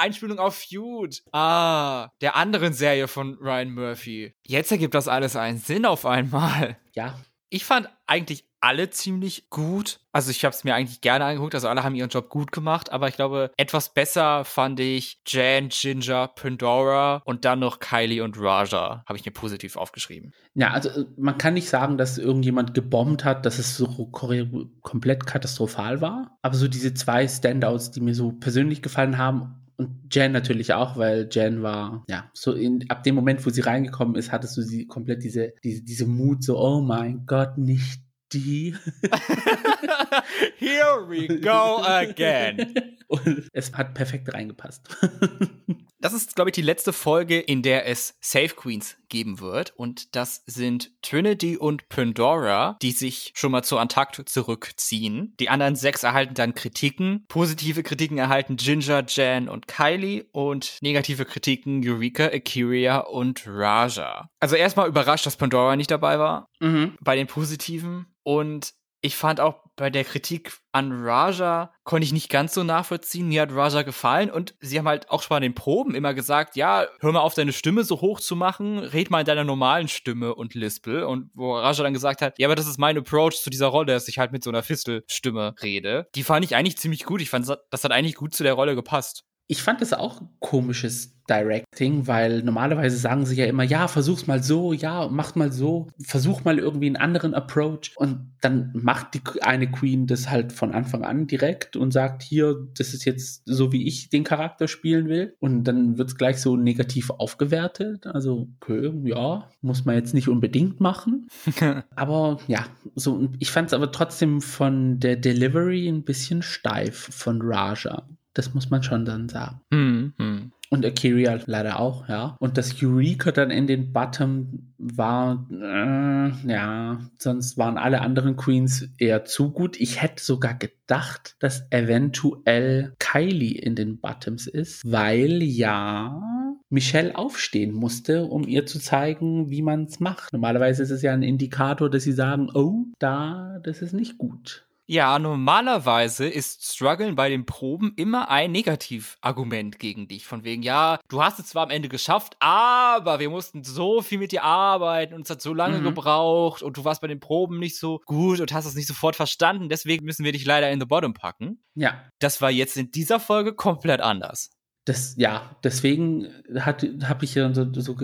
Einspielung auf Feud. Ah, der anderen Serie von Ryan Murphy. Jetzt ergibt das alles einen Sinn auf einmal. Ja. Ich fand eigentlich alle ziemlich gut. Also ich habe es mir eigentlich gerne angeguckt. Also alle haben ihren Job gut gemacht. Aber ich glaube, etwas besser fand ich Jan, Ginger, Pandora und dann noch Kylie und Raja. Habe ich mir positiv aufgeschrieben. Ja, also äh, man kann nicht sagen, dass irgendjemand gebombt hat, dass es so komplett katastrophal war. Aber so diese zwei Standouts, die mir so persönlich gefallen haben, und Jan natürlich auch, weil Jan war, ja, so in, ab dem Moment, wo sie reingekommen ist, hattest du sie komplett diese, diese, diese Mut, so, oh mein Gott, nicht die. Here we go again. Und es hat perfekt reingepasst. Das ist, glaube ich, die letzte Folge, in der es Safe Queens geben wird. Und das sind Trinity und Pandora, die sich schon mal zu Antakt zurückziehen. Die anderen sechs erhalten dann Kritiken. Positive Kritiken erhalten Ginger, Jan und Kylie. Und negative Kritiken Eureka, Akiria und Raja. Also erstmal überrascht, dass Pandora nicht dabei war. Mhm. Bei den positiven. Und ich fand auch bei der Kritik an Raja konnte ich nicht ganz so nachvollziehen. Mir hat Raja gefallen und sie haben halt auch schon bei den Proben immer gesagt, ja, hör mal auf deine Stimme so hoch zu machen, red mal in deiner normalen Stimme und lispel. Und wo Raja dann gesagt hat, ja, aber das ist mein Approach zu dieser Rolle, dass ich halt mit so einer Fistelstimme rede. Die fand ich eigentlich ziemlich gut. Ich fand, das hat eigentlich gut zu der Rolle gepasst. Ich fand das auch komisches Directing, weil normalerweise sagen sie ja immer, ja, versuch's mal so, ja, mach mal so, versuch mal irgendwie einen anderen Approach. Und dann macht die eine Queen das halt von Anfang an direkt und sagt, hier, das ist jetzt so, wie ich den Charakter spielen will. Und dann wird's gleich so negativ aufgewertet, also okay, ja, muss man jetzt nicht unbedingt machen, aber ja, so, ich fand's aber trotzdem von der Delivery ein bisschen steif von Raja. Das muss man schon dann sagen. Mhm. Und Akiria leider auch, ja. Und das Eureka dann in den Bottom war, äh, ja, sonst waren alle anderen Queens eher zu gut. Ich hätte sogar gedacht, dass eventuell Kylie in den Bottoms ist, weil ja, Michelle aufstehen musste, um ihr zu zeigen, wie man es macht. Normalerweise ist es ja ein Indikator, dass sie sagen, oh, da, das ist nicht gut. Ja, normalerweise ist Struggeln bei den Proben immer ein Negativargument gegen dich. Von wegen, ja, du hast es zwar am Ende geschafft, aber wir mussten so viel mit dir arbeiten und es hat so lange mhm. gebraucht und du warst bei den Proben nicht so gut und hast es nicht sofort verstanden. Deswegen müssen wir dich leider in the bottom packen. Ja. Das war jetzt in dieser Folge komplett anders. Das, ja, deswegen habe ich ja so, so, so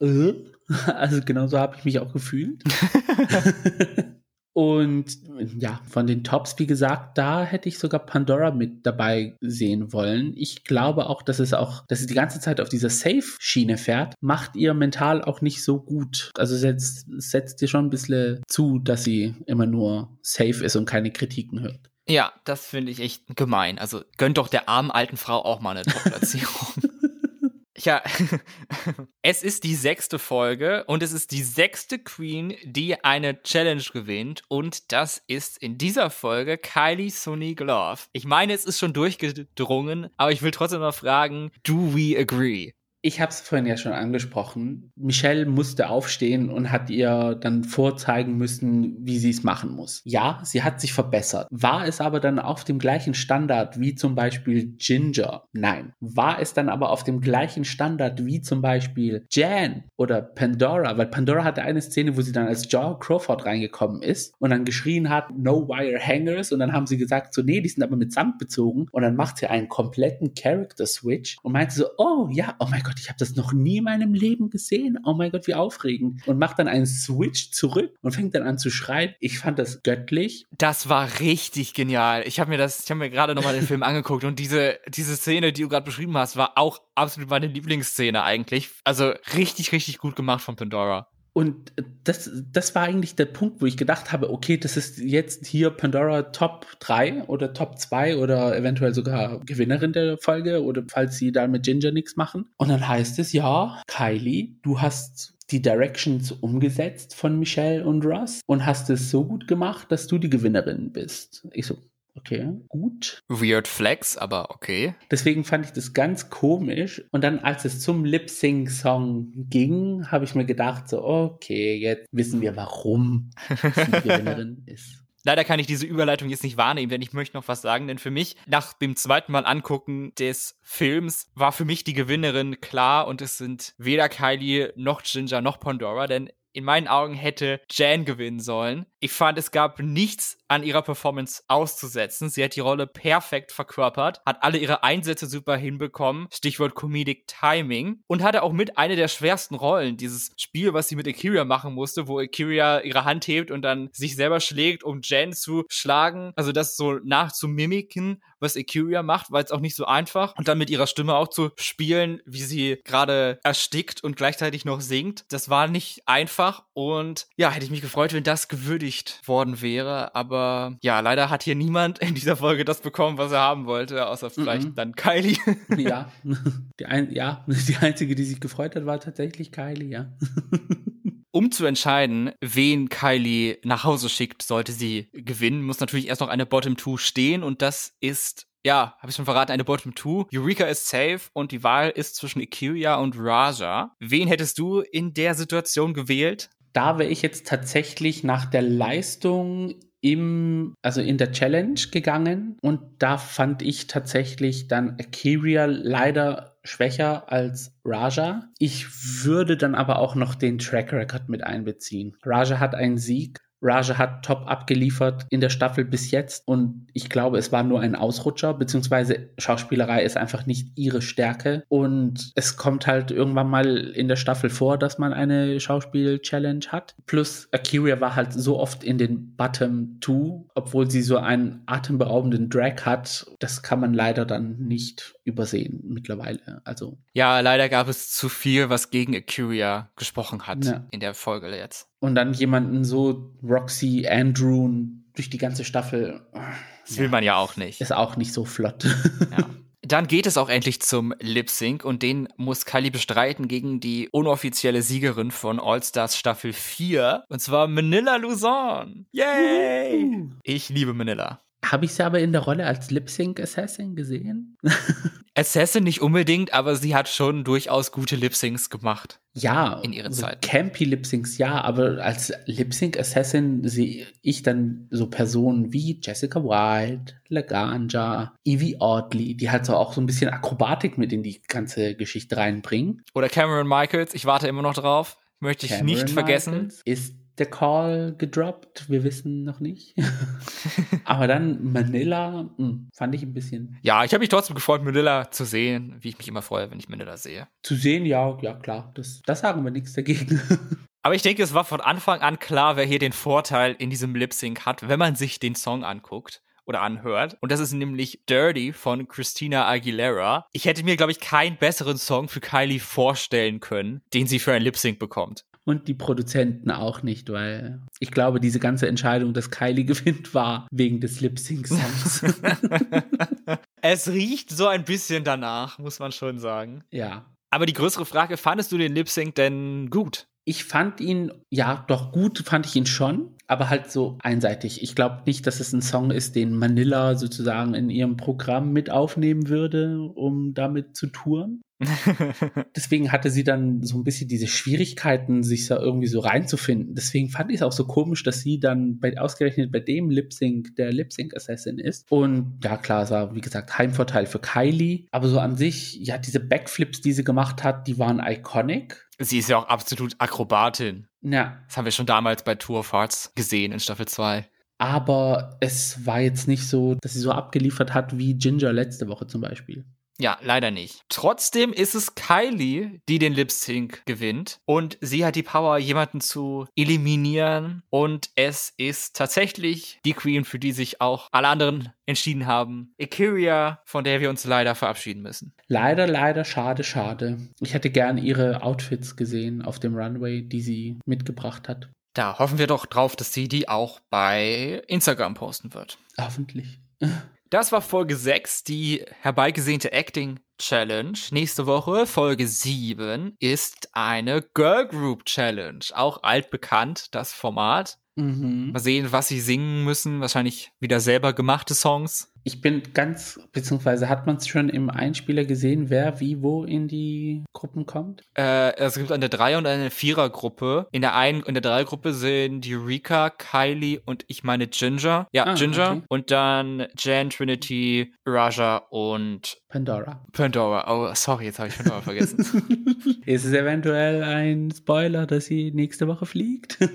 äh, also genau so habe ich mich auch gefühlt. Und ja, von den Tops, wie gesagt, da hätte ich sogar Pandora mit dabei sehen wollen. Ich glaube auch, dass es auch, dass sie die ganze Zeit auf dieser Safe-Schiene fährt, macht ihr mental auch nicht so gut. Also setzt, setzt ihr schon ein bisschen zu, dass sie immer nur safe ist und keine Kritiken hört. Ja, das finde ich echt gemein. Also gönnt doch der armen alten Frau auch mal eine Top-Platzierung. Ja, es ist die sechste Folge und es ist die sechste Queen, die eine Challenge gewinnt und das ist in dieser Folge Kylie Sunny Glove. Ich meine, es ist schon durchgedrungen, aber ich will trotzdem noch fragen, do we agree? Ich habe es vorhin ja schon angesprochen. Michelle musste aufstehen und hat ihr dann vorzeigen müssen, wie sie es machen muss. Ja, sie hat sich verbessert. War es aber dann auf dem gleichen Standard wie zum Beispiel Ginger? Nein. War es dann aber auf dem gleichen Standard wie zum Beispiel Jan oder Pandora? Weil Pandora hatte eine Szene, wo sie dann als Joe Crawford reingekommen ist und dann geschrien hat, no wire hangers und dann haben sie gesagt, so nee, die sind aber mit Samt bezogen und dann macht sie einen kompletten Character Switch und meinte so, oh ja, oh mein Gott, Gott, ich habe das noch nie in meinem Leben gesehen. Oh mein Gott, wie aufregend. Und macht dann einen Switch zurück und fängt dann an zu schreien. Ich fand das göttlich. Das war richtig genial. Ich habe mir das, ich habe mir gerade nochmal den Film angeguckt und diese, diese Szene, die du gerade beschrieben hast, war auch absolut meine Lieblingsszene eigentlich. Also richtig, richtig gut gemacht von Pandora. Und das, das war eigentlich der Punkt, wo ich gedacht habe, okay, das ist jetzt hier Pandora Top 3 oder Top 2 oder eventuell sogar Gewinnerin der Folge oder falls sie da mit Ginger nichts machen. Und dann heißt es, ja, Kylie, du hast die Directions umgesetzt von Michelle und Ross und hast es so gut gemacht, dass du die Gewinnerin bist. Ich so, okay, gut. Weird Flex, aber okay. Deswegen fand ich das ganz komisch. Und dann, als es zum Lip-Sync-Song ging, habe ich mir gedacht, so, okay, jetzt wissen wir, warum sie Gewinnerin ist. Leider kann ich diese Überleitung jetzt nicht wahrnehmen, denn ich möchte noch was sagen, denn für mich, nach dem zweiten Mal angucken des Films, war für mich die Gewinnerin klar und es sind weder Kylie noch Ginger noch Pandora, denn in meinen Augen hätte Jan gewinnen sollen. Ich fand, es gab nichts an ihrer Performance auszusetzen. Sie hat die Rolle perfekt verkörpert, hat alle ihre Einsätze super hinbekommen, Stichwort Comedic Timing, und hatte auch mit eine der schwersten Rollen, dieses Spiel, was sie mit Akira machen musste, wo Akira ihre Hand hebt und dann sich selber schlägt, um Jan zu schlagen. Also das so nachzumimiken, was Akira macht, war jetzt auch nicht so einfach. Und dann mit ihrer Stimme auch zu spielen, wie sie gerade erstickt und gleichzeitig noch singt. Das war nicht einfach und ja, hätte ich mich gefreut, wenn das gewürdigt worden wäre, aber ja, leider hat hier niemand in dieser Folge das bekommen, was er haben wollte, außer vielleicht mm -mm. dann Kylie. ja. Die ein, ja, die einzige, die sich gefreut hat, war tatsächlich Kylie, ja. Um zu entscheiden, wen Kylie nach Hause schickt, sollte sie gewinnen, muss natürlich erst noch eine Bottom 2 stehen und das ist ja, habe ich schon verraten, eine Bottom 2. Eureka ist safe und die Wahl ist zwischen Ikirya und Raja. Wen hättest du in der Situation gewählt? Da wäre ich jetzt tatsächlich nach der Leistung im, also in der Challenge gegangen und da fand ich tatsächlich dann Akiria leider schwächer als Raja. Ich würde dann aber auch noch den Track Record mit einbeziehen. Raja hat einen Sieg Raja hat top abgeliefert in der Staffel bis jetzt und ich glaube, es war nur ein Ausrutscher, beziehungsweise Schauspielerei ist einfach nicht ihre Stärke und es kommt halt irgendwann mal in der Staffel vor, dass man eine Schauspiel-Challenge hat. Plus Akira war halt so oft in den Bottom 2, obwohl sie so einen atemberaubenden Drag hat. Das kann man leider dann nicht übersehen mittlerweile. Also. Ja, leider gab es zu viel, was gegen Akira gesprochen hat ja. in der Folge jetzt und dann jemanden so Roxy, Andrew durch die ganze Staffel. Das will man ja auch nicht. Ist auch nicht so flott. Ja. Dann geht es auch endlich zum Lip Sync und den muss Kylie bestreiten gegen die unoffizielle Siegerin von All Stars Staffel 4 und zwar Manila Luzon. Yay! Ich liebe Manila. Habe ich sie aber in der Rolle als Lip Sync Assassin gesehen? Assassin nicht unbedingt, aber sie hat schon durchaus gute Lip Syncs gemacht. Ja, in ihren so Zeit. Campy Lip Syncs, ja, aber als Lip Sync Assassin sehe ich dann so Personen wie Jessica Wilde, Laganja, Evie Audley, die halt so auch so ein bisschen Akrobatik mit in die ganze Geschichte reinbringen. Oder Cameron Michaels, ich warte immer noch drauf. Möchte ich Cameron nicht vergessen. Michaels ist der Call gedroppt. Wir wissen noch nicht. Aber dann Manila mh, hm, fand ich ein bisschen. Ja, ich habe mich trotzdem gefreut, Manila zu sehen, wie ich mich immer freue, wenn ich Manila sehe. Zu sehen, ja, ja, klar. Das, das sagen wir nichts dagegen. Aber ich denke, es war von Anfang an klar, wer hier den Vorteil in diesem Lip Sync hat, wenn man sich den Song anguckt oder anhört. Und das ist nämlich Dirty von Christina Aguilera. Ich hätte mir, glaube ich, keinen besseren Song für Kylie vorstellen können, den sie für ein Lip Sync bekommt und die Produzenten auch nicht, weil ich glaube, diese ganze Entscheidung, dass Kylie gewinnt, war wegen des Lip-Sync-Songs. es riecht so ein bisschen danach, muss man schon sagen. Ja. Aber die größere Frage, fandest du den Lip-Sync denn gut? Ich fand ihn, ja, doch gut fand ich ihn schon, aber halt so einseitig. Ich glaube nicht, dass es ein Song ist, den Manila sozusagen in ihrem Programm mit aufnehmen würde, um damit zu touren. Deswegen hatte sie dann so ein bisschen diese Schwierigkeiten, sich da irgendwie so reinzufinden. Deswegen fand ich es auch so komisch, dass sie dann bei, ausgerechnet bei dem Lip Sync der Lip Sync Assassin ist. Und ja, klar, es war wie gesagt Heimvorteil für Kylie. Aber so an sich, ja, diese Backflips, die sie gemacht hat, die waren iconic. Sie ist ja auch absolut Akrobatin. Ja. Das haben wir schon damals bei Tour of Hearts gesehen in Staffel 2 aber es war jetzt nicht so, dass sie so abgeliefert hat wie Ginger letzte Woche zum Beispiel. Ja, leider nicht. Trotzdem ist es Kylie, die den Lip Sync gewinnt. Und sie hat die Power, jemanden zu eliminieren. Und es ist tatsächlich die Queen, für die sich auch alle anderen entschieden haben. Ikiria, von der wir uns leider verabschieden müssen. Leider, leider, schade, schade. Ich hätte gern ihre Outfits gesehen auf dem Runway, die sie mitgebracht hat. Da hoffen wir doch drauf, dass sie die auch bei Instagram posten wird. Hoffentlich. Das war Folge 6, die herbeigesehnte Acting Challenge. Nächste Woche, Folge 7, ist eine Girl Group Challenge. Auch altbekannt, das Format. Mhm. Mal sehen, was sie singen müssen. Wahrscheinlich wieder selber gemachte Songs. Ich bin ganz, beziehungsweise hat man es schon im Einspieler gesehen, wer wie wo in die Gruppen kommt? Äh, es gibt eine Dreier- und eine Vierer-Gruppe. In der einen, in der Dreier-Gruppe sind Eureka, Kylie und ich meine Ginger. Ja, ah, Ginger. Okay. Und dann Jan, Trinity, Raja und Pandora. Pandora. Oh, sorry, jetzt habe ich Pandora vergessen. Ist es eventuell ein Spoiler, dass sie nächste Woche fliegt?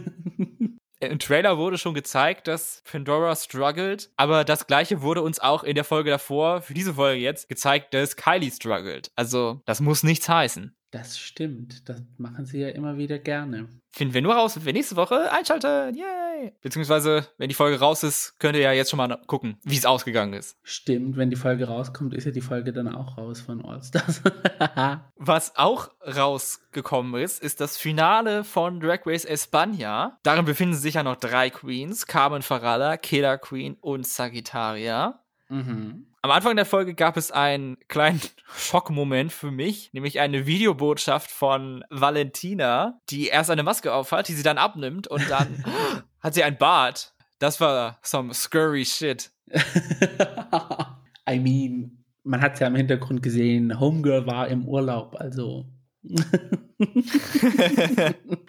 Im Trailer wurde schon gezeigt, dass Pandora struggelt, aber das gleiche wurde uns auch in der Folge davor, für diese Folge jetzt, gezeigt, dass Kylie struggelt. Also, das muss nichts heißen. Das stimmt. Das machen sie ja immer wieder gerne. Finden wir nur raus, wenn wir nächste Woche einschalten. Yay! Beziehungsweise, wenn die Folge raus ist, könnt ihr ja jetzt schon mal gucken, wie es ausgegangen ist. Stimmt, wenn die Folge rauskommt, ist ja die Folge dann auch raus von Allstars. Was auch rausgekommen ist, ist das Finale von Drag Race España. Darin befinden sich ja noch drei Queens: Carmen Farala, Killer Queen und Sagittaria. Mhm. Am Anfang der Folge gab es einen kleinen Schockmoment für mich, nämlich eine Videobotschaft von Valentina, die erst eine Maske aufhat, die sie dann abnimmt und dann hat sie ein Bart. Das war some scurry shit. I mean, man hat es ja im Hintergrund gesehen, Homegirl war im Urlaub, also.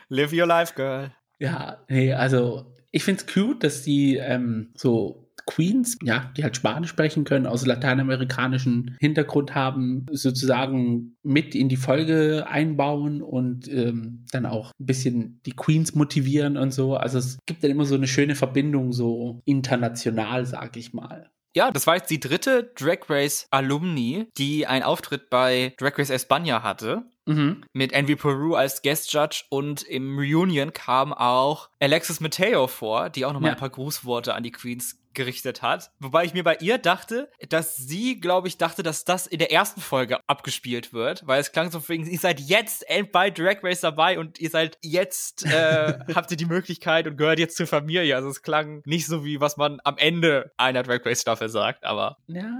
Live your life, girl. Ja, nee, also ich finde es cute, dass sie ähm, so Queens, ja, die halt Spanisch sprechen können, aus lateinamerikanischen Hintergrund haben, sozusagen mit in die Folge einbauen und ähm, dann auch ein bisschen die Queens motivieren und so. Also es gibt dann immer so eine schöne Verbindung, so international, sag ich mal. Ja, das war jetzt die dritte Drag Race Alumni, die einen Auftritt bei Drag Race España hatte. Mhm. Mit Envy Peru als Guest Judge und im Reunion kam auch Alexis Mateo vor, die auch nochmal ja. ein paar Grußworte an die Queens gerichtet hat. Wobei ich mir bei ihr dachte, dass sie, glaube ich, dachte, dass das in der ersten Folge abgespielt wird, weil es klang so wegen, ihr seid jetzt bei Drag Race dabei und ihr seid jetzt, äh, habt ihr die Möglichkeit und gehört jetzt zur Familie. Also es klang nicht so wie, was man am Ende einer Drag Race Staffel sagt, aber. Ja.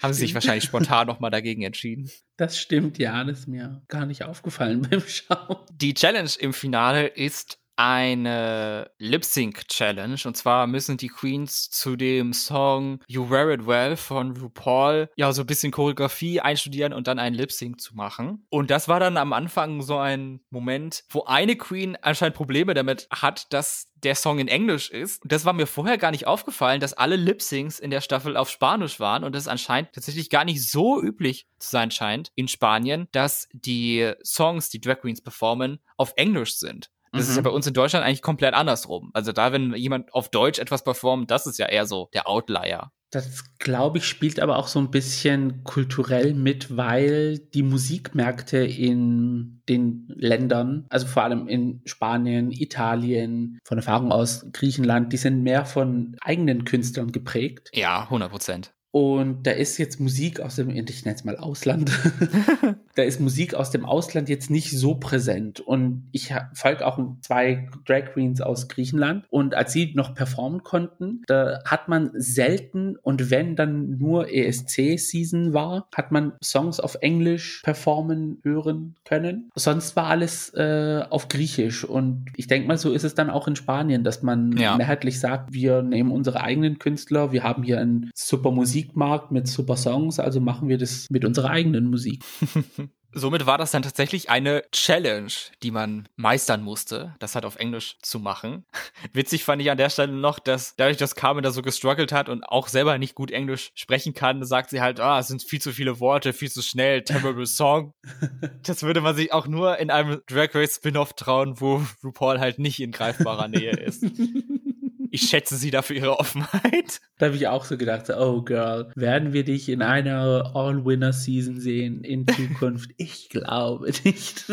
Haben sie sich wahrscheinlich spontan nochmal dagegen entschieden. Das stimmt, ja, das ist mir gar nicht aufgefallen beim Schauen. Die Challenge im Finale ist eine Lip-Sync-Challenge. Und zwar müssen die Queens zu dem Song You Wear It Well von RuPaul ja so ein bisschen Choreografie einstudieren und dann einen Lip-Sync zu machen. Und das war dann am Anfang so ein Moment, wo eine Queen anscheinend Probleme damit hat, dass der Song in Englisch ist. Und das war mir vorher gar nicht aufgefallen, dass alle Lip-Syncs in der Staffel auf Spanisch waren und es anscheinend tatsächlich gar nicht so üblich zu sein scheint in Spanien, dass die Songs, die Drag Queens performen, auf Englisch sind. Das mhm. ist ja mhm. bei uns in Deutschland eigentlich komplett andersrum. Also da, wenn jemand auf Deutsch etwas performt, das ist ja eher so der Outlier. Das, glaube ich, spielt aber auch so ein bisschen kulturell mit, weil die Musikmärkte in den Ländern, also vor allem in Spanien, Italien, von Erfahrung aus Griechenland, die sind mehr von eigenen Künstlern geprägt. Ja, 100 Prozent. Und da ist jetzt Musik aus dem, ich nenne es mal Ausland, da ist Musik aus dem Ausland jetzt nicht so präsent. Und ich folge auch zwei Drag Queens aus Griechenland. Und als sie noch performen konnten, da hat man selten und wenn dann nur ESC-Season war, hat man Songs auf Englisch performen hören können. Sonst war alles äh, auf Griechisch. Und ich denke mal, so ist es dann auch in Spanien, dass man ja. mehrheitlich sagt, wir nehmen unsere eigenen Künstler, wir haben hier ein super Musik Musikmarkt mit super Songs, also machen wir das mit unserer eigenen Musik. Somit war das dann tatsächlich eine Challenge, die man meistern musste, das halt auf Englisch zu machen. Witzig fand ich an der Stelle noch, dass dadurch, dass Carmen da so gestruggelt hat und auch selber nicht gut Englisch sprechen kann, sagt sie halt, ah, es sind viel zu viele Worte, viel zu schnell, terrible song. das würde man sich auch nur in einem Drag Race Spin-off trauen, wo RuPaul halt nicht in greifbarer Nähe ist. Ich schätze sie dafür ihre Offenheit. Da habe ich auch so gedacht, oh Girl, werden wir dich in einer All-Winner-Season sehen in Zukunft? ich glaube nicht.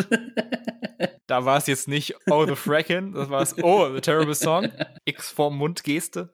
da war es jetzt nicht Oh the Frackin', das war es Oh the Terrible Song. X vorm Mundgeste.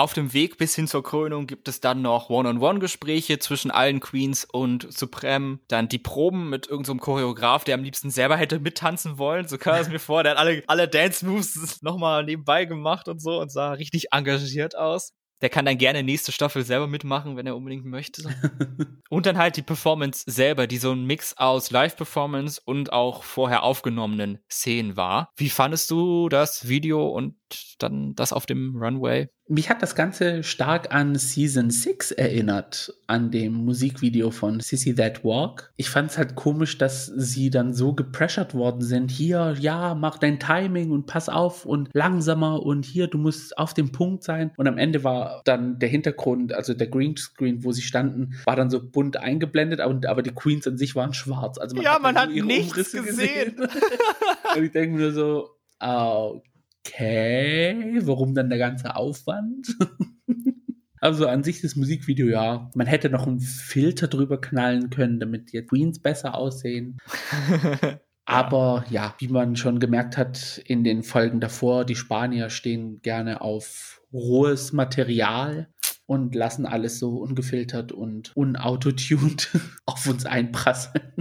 Auf dem Weg bis hin zur Krönung gibt es dann noch One-on-One-Gespräche zwischen allen Queens und Supreme. Dann die Proben mit irgendeinem so Choreograf, der am liebsten selber hätte mittanzen wollen. So kam es mir vor. Der hat alle, alle Dance-Moves nochmal nebenbei gemacht und so und sah richtig engagiert aus. Der kann dann gerne nächste Staffel selber mitmachen, wenn er unbedingt möchte. und dann halt die Performance selber, die so ein Mix aus Live-Performance und auch vorher aufgenommenen Szenen war. Wie fandest du das Video und dann das auf dem Runway? Mich hat das Ganze stark an Season 6 erinnert, an dem Musikvideo von Sissy That Walk. Ich fand es halt komisch, dass sie dann so gepressured worden sind. Hier, ja, mach dein Timing und pass auf und langsamer und hier, du musst auf dem Punkt sein. Und am Ende war dann der Hintergrund, also der Greenscreen, wo sie standen, war dann so bunt eingeblendet, aber, aber die Queens an sich waren schwarz. Also man ja, hat man hat nichts Umrisse gesehen. gesehen. und ich denke mir so, oh, okay, warum dann der ganze Aufwand? Also an sich das Musikvideo, ja. Man hätte noch einen Filter drüber knallen können, damit die Queens besser aussehen. Aber ja, wie man schon gemerkt hat in den Folgen davor, die Spanier stehen gerne auf rohes Material und lassen alles so ungefiltert und unautotuned auf uns einprasseln.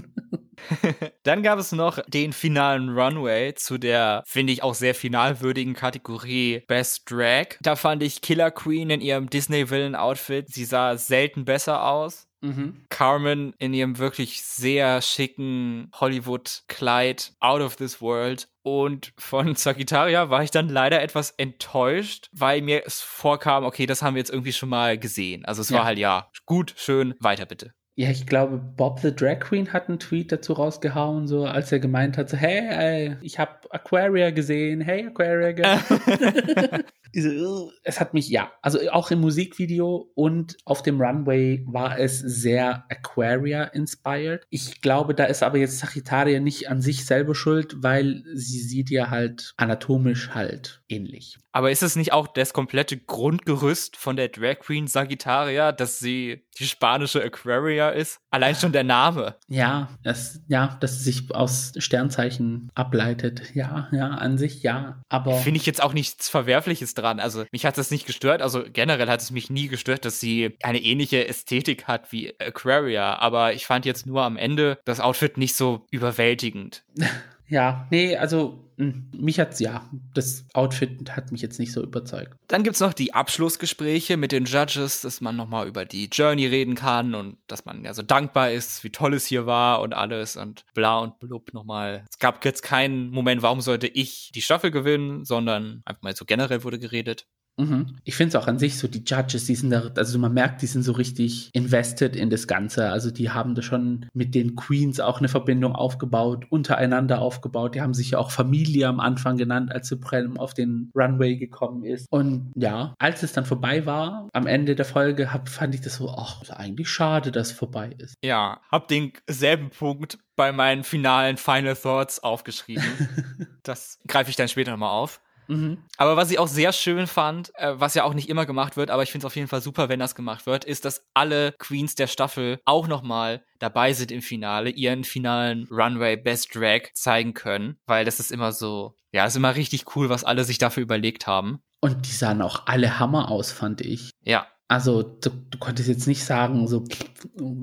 Dann gab es noch den finalen Runway zu der, finde ich, auch sehr finalwürdigen Kategorie Best Drag. Da fand ich Killer Queen in ihrem Disney-Villain-Outfit. Sie sah selten besser aus. Mhm. Carmen in ihrem wirklich sehr schicken Hollywood-Kleid Out of This World. Und von Sagittaria war ich dann leider etwas enttäuscht, weil mir es vorkam, okay, das haben wir jetzt irgendwie schon mal gesehen. Also es ja. war halt ja, gut, schön, weiter bitte. Ja, ich glaube, Bob the Drag Queen hat einen Tweet dazu rausgehauen, so als er gemeint hat, so, hey, ey, ich habe Aquaria gesehen, hey Aquaria. es hat mich, ja, also auch im Musikvideo und auf dem Runway war es sehr Aquaria-inspired. Ich glaube, da ist aber jetzt Sagittaria nicht an sich selber schuld, weil sie sieht ja halt anatomisch halt ähnlich. Aber ist es nicht auch das komplette Grundgerüst von der Drag Queen Sagittaria, dass sie die spanische Aquaria ist? Allein schon der Name. Ja, das, ja, dass es sich aus Sternzeichen ableitet. Ja, ja, an sich ja. Aber. Finde ich jetzt auch nichts Verwerfliches dran. Also, mich hat das nicht gestört. Also, generell hat es mich nie gestört, dass sie eine ähnliche Ästhetik hat wie Aquaria. Aber ich fand jetzt nur am Ende das Outfit nicht so überwältigend. Ja, nee, also hm, mich hat's ja, das Outfit hat mich jetzt nicht so überzeugt. Dann gibt's noch die Abschlussgespräche mit den Judges, dass man nochmal über die Journey reden kann und dass man ja so dankbar ist, wie toll es hier war und alles und bla und blub nochmal. Es gab jetzt keinen Moment, warum sollte ich die Staffel gewinnen, sondern einfach mal so generell wurde geredet. Mhm. Ich finde es auch an sich so, die Judges, die sind da, also man merkt, die sind so richtig invested in das Ganze. Also die haben da schon mit den Queens auch eine Verbindung aufgebaut, untereinander aufgebaut. Die haben sich ja auch Familie am Anfang genannt, als Supreme auf den Runway gekommen ist. Und ja, als es dann vorbei war, am Ende der Folge, hab, fand ich das so, ach, eigentlich schade, dass es vorbei ist. Ja, hab denselben Punkt bei meinen finalen Final Thoughts aufgeschrieben. das greife ich dann später nochmal auf. Mhm. Aber was ich auch sehr schön fand, äh, was ja auch nicht immer gemacht wird, aber ich finde es auf jeden Fall super, wenn das gemacht wird, ist, dass alle Queens der Staffel auch nochmal dabei sind im Finale, ihren finalen Runway Best Drag zeigen können, weil das ist immer so, ja, ist immer richtig cool, was alle sich dafür überlegt haben. Und die sahen auch alle Hammer aus, fand ich. Ja, also du, du, konntest jetzt nicht sagen, so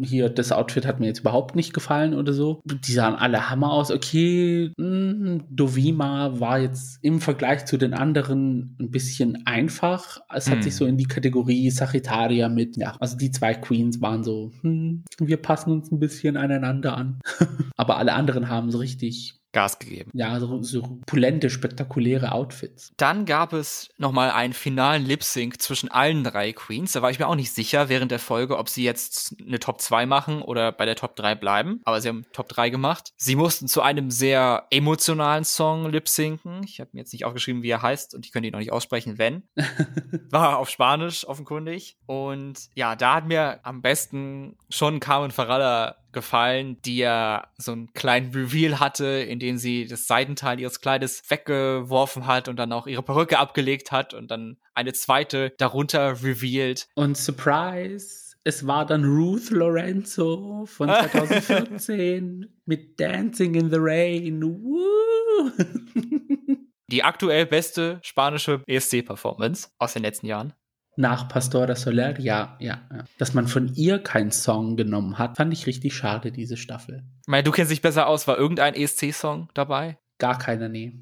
hier, das Outfit hat mir jetzt überhaupt nicht gefallen oder so. Die sahen alle Hammer aus. Okay, mh, hm, Dovima war jetzt im Vergleich zu den anderen ein bisschen einfach. Es hat hm. sich so in die Kategorie Sagittaria mit, ja, also die zwei Queens waren so, hm, wir passen uns ein bisschen aneinander an. Aber alle anderen haben so richtig Gas gegeben. Ja, so, so pulente, spektakuläre Outfits. Dann gab es nochmal einen finalen Lip-Sync zwischen allen drei Queens. Da war ich mir auch nicht sicher während der Folge, ob sie jetzt eine Top 2 machen oder bei der Top 3 bleiben. Aber sie haben Top 3 gemacht. Sie mussten zu einem sehr emotionalen Song lip-synken. Ich habe mir jetzt nicht aufgeschrieben, wie er heißt und ich könnte ihn noch nicht aussprechen, wenn. war auf Spanisch offenkundig. Und ja, da hat mir am besten schon Carmen Farala gefallen, die ja so einen kleinen Reveal hatte, in dem sie das Seitenteil ihres Kleides weggeworfen hat und dann auch ihre Perücke abgelegt hat und dann eine zweite darunter revealed. Und Surprise! Es war dann Ruth Lorenzo von 2014 mit Dancing in the Rain. Woo! Die aktuell beste spanische ESC-Performance aus den letzten Jahren nach Pastora Soler, ja, ja, ja. Dass man von ihr keinen Song genommen hat, fand ich richtig schade, diese Staffel. Ich meine, du kennst dich besser aus. War irgendein ESC-Song dabei? Gar keiner, nee.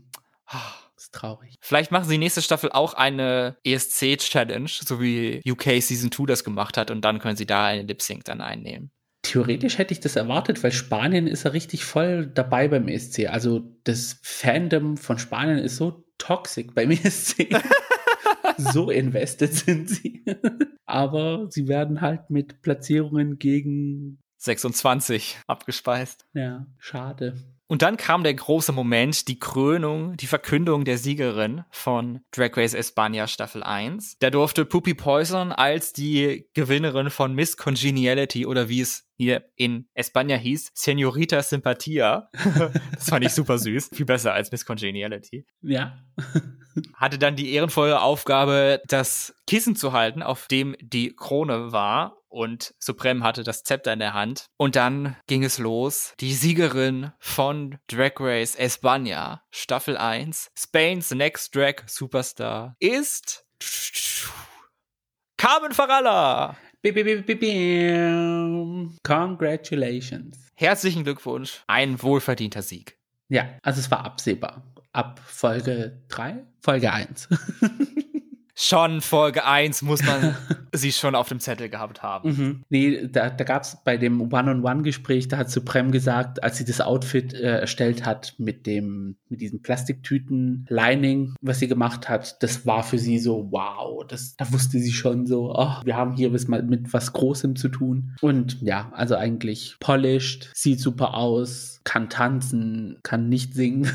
ist traurig. Vielleicht machen sie nächste Staffel auch eine ESC-Challenge, so wie UK Season 2 das gemacht hat, und dann können sie da eine Lip Sync dann einnehmen. Theoretisch hätte ich das erwartet, weil Spanien ist ja richtig voll dabei beim ESC. Also das Fandom von Spanien ist so toxisch beim ESC. so invested sind sie. Aber sie werden halt mit Platzierungen gegen 26 abgespeist. Ja, schade. Und dann kam der große Moment, die Krönung, die Verkündung der Siegerin von Drag Race España Staffel 1. Da durfte Poopy Poison als die Gewinnerin von Miss Congeniality oder wie es hier in España hieß, Senorita Simpatia. das fand ich super süß. Viel besser als Miss Congeniality. Ja. hatte dann die ehrenvolle Aufgabe, das Kissen zu halten, auf dem die Krone war und Supreme hatte das Zepter in der Hand. Und dann ging es los. Die Siegerin von Drag Race España, Staffel 1, Spain's Next Drag Superstar, ist Carmen Farala. Congratulations. Herzlichen Glückwunsch. Ein wohlverdienter Sieg. Ja, also es war absehbar. Ab Folge 3? Folge 1. schon Folge 1 muss man sie schon auf dem Zettel gehabt haben. Mhm. Nee, da, da gab es bei dem One-on-One-Gespräch, da hat Supreme gesagt, als sie das Outfit äh, erstellt hat mit dem, mit diesem Plastiktüten-Lining, was sie gemacht hat, das war für sie so, wow, das, da wusste sie schon so, oh, wir haben hier was mit was Großem zu tun. Und ja, also eigentlich polished, sieht super aus, kann tanzen, kann nicht singen.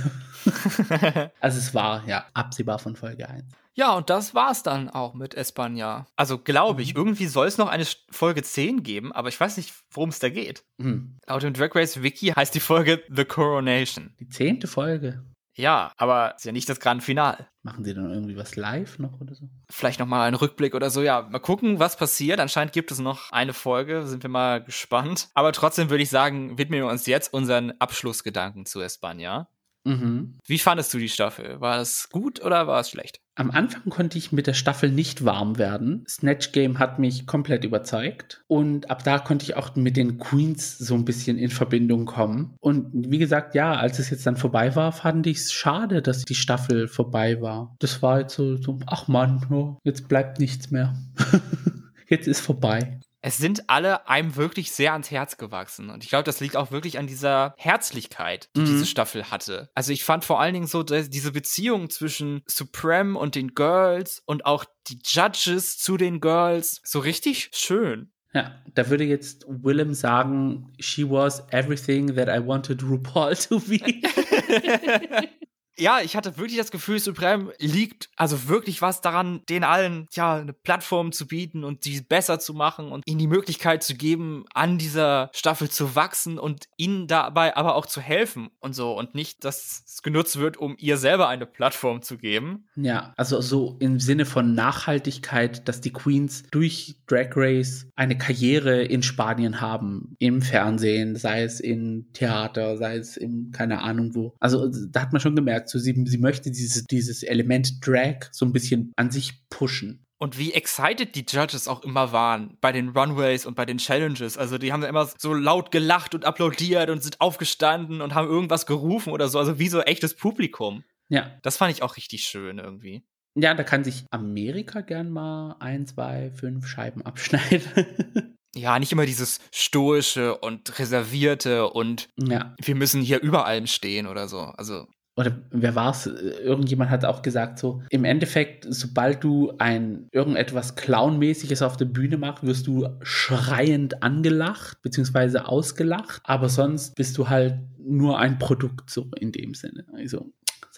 also es war ja absehbar von Folge 1. Ja, und das war's dann auch mit Espanja. Also glaube ich, mhm. irgendwie soll es noch eine Folge 10 geben, aber ich weiß nicht, worum es da geht. Mhm. Laut dem Drag Race Wiki heißt die Folge The Coronation. Die zehnte Folge. Ja, aber ist ja nicht das Grand Final. Machen sie dann irgendwie was live noch oder so? Vielleicht nochmal einen Rückblick oder so. Ja, mal gucken, was passiert. Anscheinend gibt es noch eine Folge. Sind wir mal gespannt. Aber trotzdem würde ich sagen, widmen wir uns jetzt unseren Abschlussgedanken zu Espanja. Mhm. Wie fandest du die Staffel? War es gut oder war es schlecht? Am Anfang konnte ich mit der Staffel nicht warm werden. Snatch Game hat mich komplett überzeugt. Und ab da konnte ich auch mit den Queens so ein bisschen in Verbindung kommen. Und wie gesagt, ja, als es jetzt dann vorbei war, fand ich es schade, dass die Staffel vorbei war. Das war jetzt so, so ach Mann, oh, jetzt bleibt nichts mehr. jetzt ist vorbei es sind alle einem wirklich sehr ans Herz gewachsen. Und ich glaube, das liegt auch wirklich an dieser Herzlichkeit, die mhm. diese Staffel hatte. Also ich fand vor allen Dingen so diese Beziehung zwischen Supreme und den Girls und auch die Judges zu den Girls so richtig schön. Ja, da würde jetzt Willem sagen, she was everything that I wanted RuPaul to be. ja, ich hatte wirklich das Gefühl, Supreme liegt also wirklich was daran, den allen ja eine Plattform zu bieten und sie besser zu machen und ihnen die Möglichkeit zu geben, an dieser Staffel zu wachsen und ihnen dabei aber auch zu helfen und so und nicht, dass es genutzt wird, um ihr selber eine Plattform zu geben. Ja, also so im Sinne von Nachhaltigkeit, dass die Queens durch Drag Race eine Karriere in Spanien haben, im Fernsehen, sei es in Theater, sei es in keine Ahnung wo. Also da hat man schon gemerkt, so sie, sie möchte dieses, dieses Element Drag so ein bisschen an sich pushen. Und wie excited die Judges auch immer waren bei den Runways und bei den Challenges. Also die haben immer so laut gelacht und applaudiert und sind aufgestanden und haben irgendwas gerufen oder so. Also wie so echtes Publikum. Ja. Das fand ich auch richtig schön irgendwie. Ja, da kann sich Amerika gern mal ein, zwei, fünf Scheiben abschneiden. ja, nicht immer dieses stoische und reservierte und ja. wir müssen hier über allem stehen oder so. Also oder wer war es? Irgendjemand hat auch gesagt, so im Endeffekt, sobald du ein irgendetwas Clownmäßiges auf der Bühne machst, wirst du schreiend angelacht, beziehungsweise ausgelacht, aber sonst bist du halt nur ein Produkt, so in dem Sinne. Also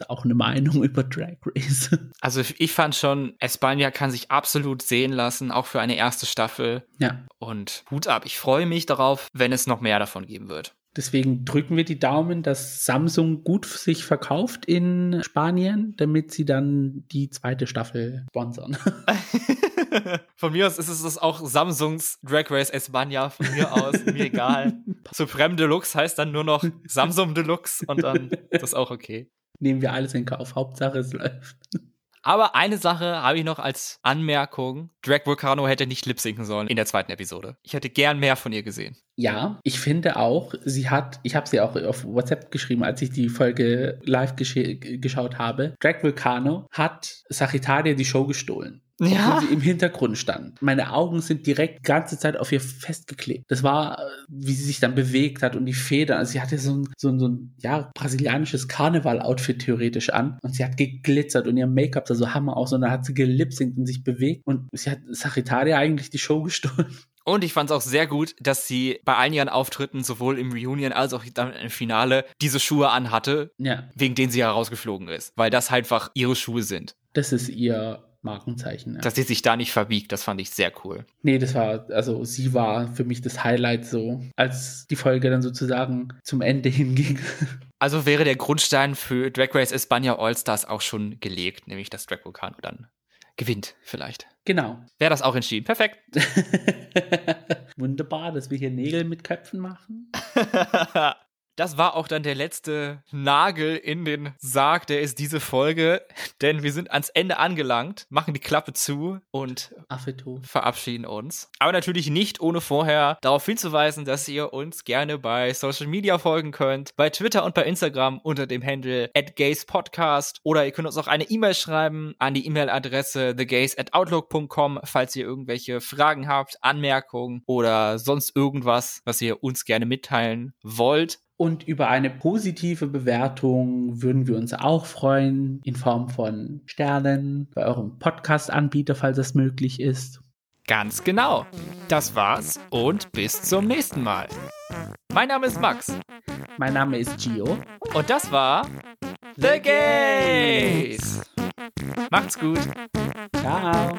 auch eine Meinung über Drag Race. Also ich fand schon, Espanja kann sich absolut sehen lassen, auch für eine erste Staffel. Ja. Und Hut ab, ich freue mich darauf, wenn es noch mehr davon geben wird. Deswegen drücken wir die Daumen, dass Samsung gut sich verkauft in Spanien, damit sie dann die zweite Staffel sponsern. von mir aus ist es auch Samsungs Drag Race Espanja, von mir aus, mir egal. Supreme Deluxe heißt dann nur noch Samsung Deluxe und dann ist das auch okay. Nehmen wir alles in Kauf, Hauptsache es läuft. Aber eine Sache habe ich noch als Anmerkung. Drag Vulcano hätte nicht lip-sinken sollen in der zweiten Episode. Ich hätte gern mehr von ihr gesehen. Ja, ich finde auch, sie hat, ich habe sie auch auf WhatsApp geschrieben, als ich die Folge live geschaut habe. Drag Vulcano hat Sagittaria die Show gestohlen. Ja. sie im Hintergrund stand. Meine Augen sind direkt die ganze Zeit auf ihr festgeklebt. Das war, wie sie sich dann bewegt hat und die Federn. Also sie hatte so ein, so ein, so ein ja, brasilianisches Karneval-Outfit theoretisch an. Und sie hat geglitzert und ihr Make-up sah so hammer aus. Und dann hat sie gelipsingt und sich bewegt. Und sie hat Sagittaria eigentlich die Show gestohlen. Und ich fand es auch sehr gut, dass sie bei allen ihren Auftritten, sowohl im Reunion als auch dann im Finale, diese Schuhe anhatte, ja. wegen denen sie herausgeflogen ist. Weil das halt einfach ihre Schuhe sind. Das ist ihr Markenzeichen. Ja. Dass sie sich da nicht verbiegt, das fand ich sehr cool. Nee, das war, also sie war für mich das Highlight so, als die Folge dann sozusagen zum Ende hinging. Also wäre der Grundstein für Drag Race Espana All-Stars auch schon gelegt, nämlich dass Drag Vulcano dann gewinnt, vielleicht. Genau. Wäre das auch entschieden. Perfekt. Wunderbar, dass wir hier Nägel mit Köpfen machen. Das war auch dann der letzte Nagel in den Sarg, der ist diese Folge, denn wir sind ans Ende angelangt, machen die Klappe zu und verabschieden uns. Aber natürlich nicht ohne vorher darauf hinzuweisen, dass ihr uns gerne bei Social Media folgen könnt, bei Twitter und bei Instagram unter dem Handle @gayspodcast oder ihr könnt uns auch eine E-Mail schreiben an die E-Mail-Adresse thegays@outlook.com, falls ihr irgendwelche Fragen habt, Anmerkungen oder sonst irgendwas, was ihr uns gerne mitteilen wollt. Und über eine positive Bewertung würden wir uns auch freuen, in Form von Sternen bei eurem Podcast-Anbieter, falls das möglich ist. Ganz genau. Das war's und bis zum nächsten Mal. Mein Name ist Max. Mein Name ist Gio. Und das war The Gays. Macht's gut. Ciao.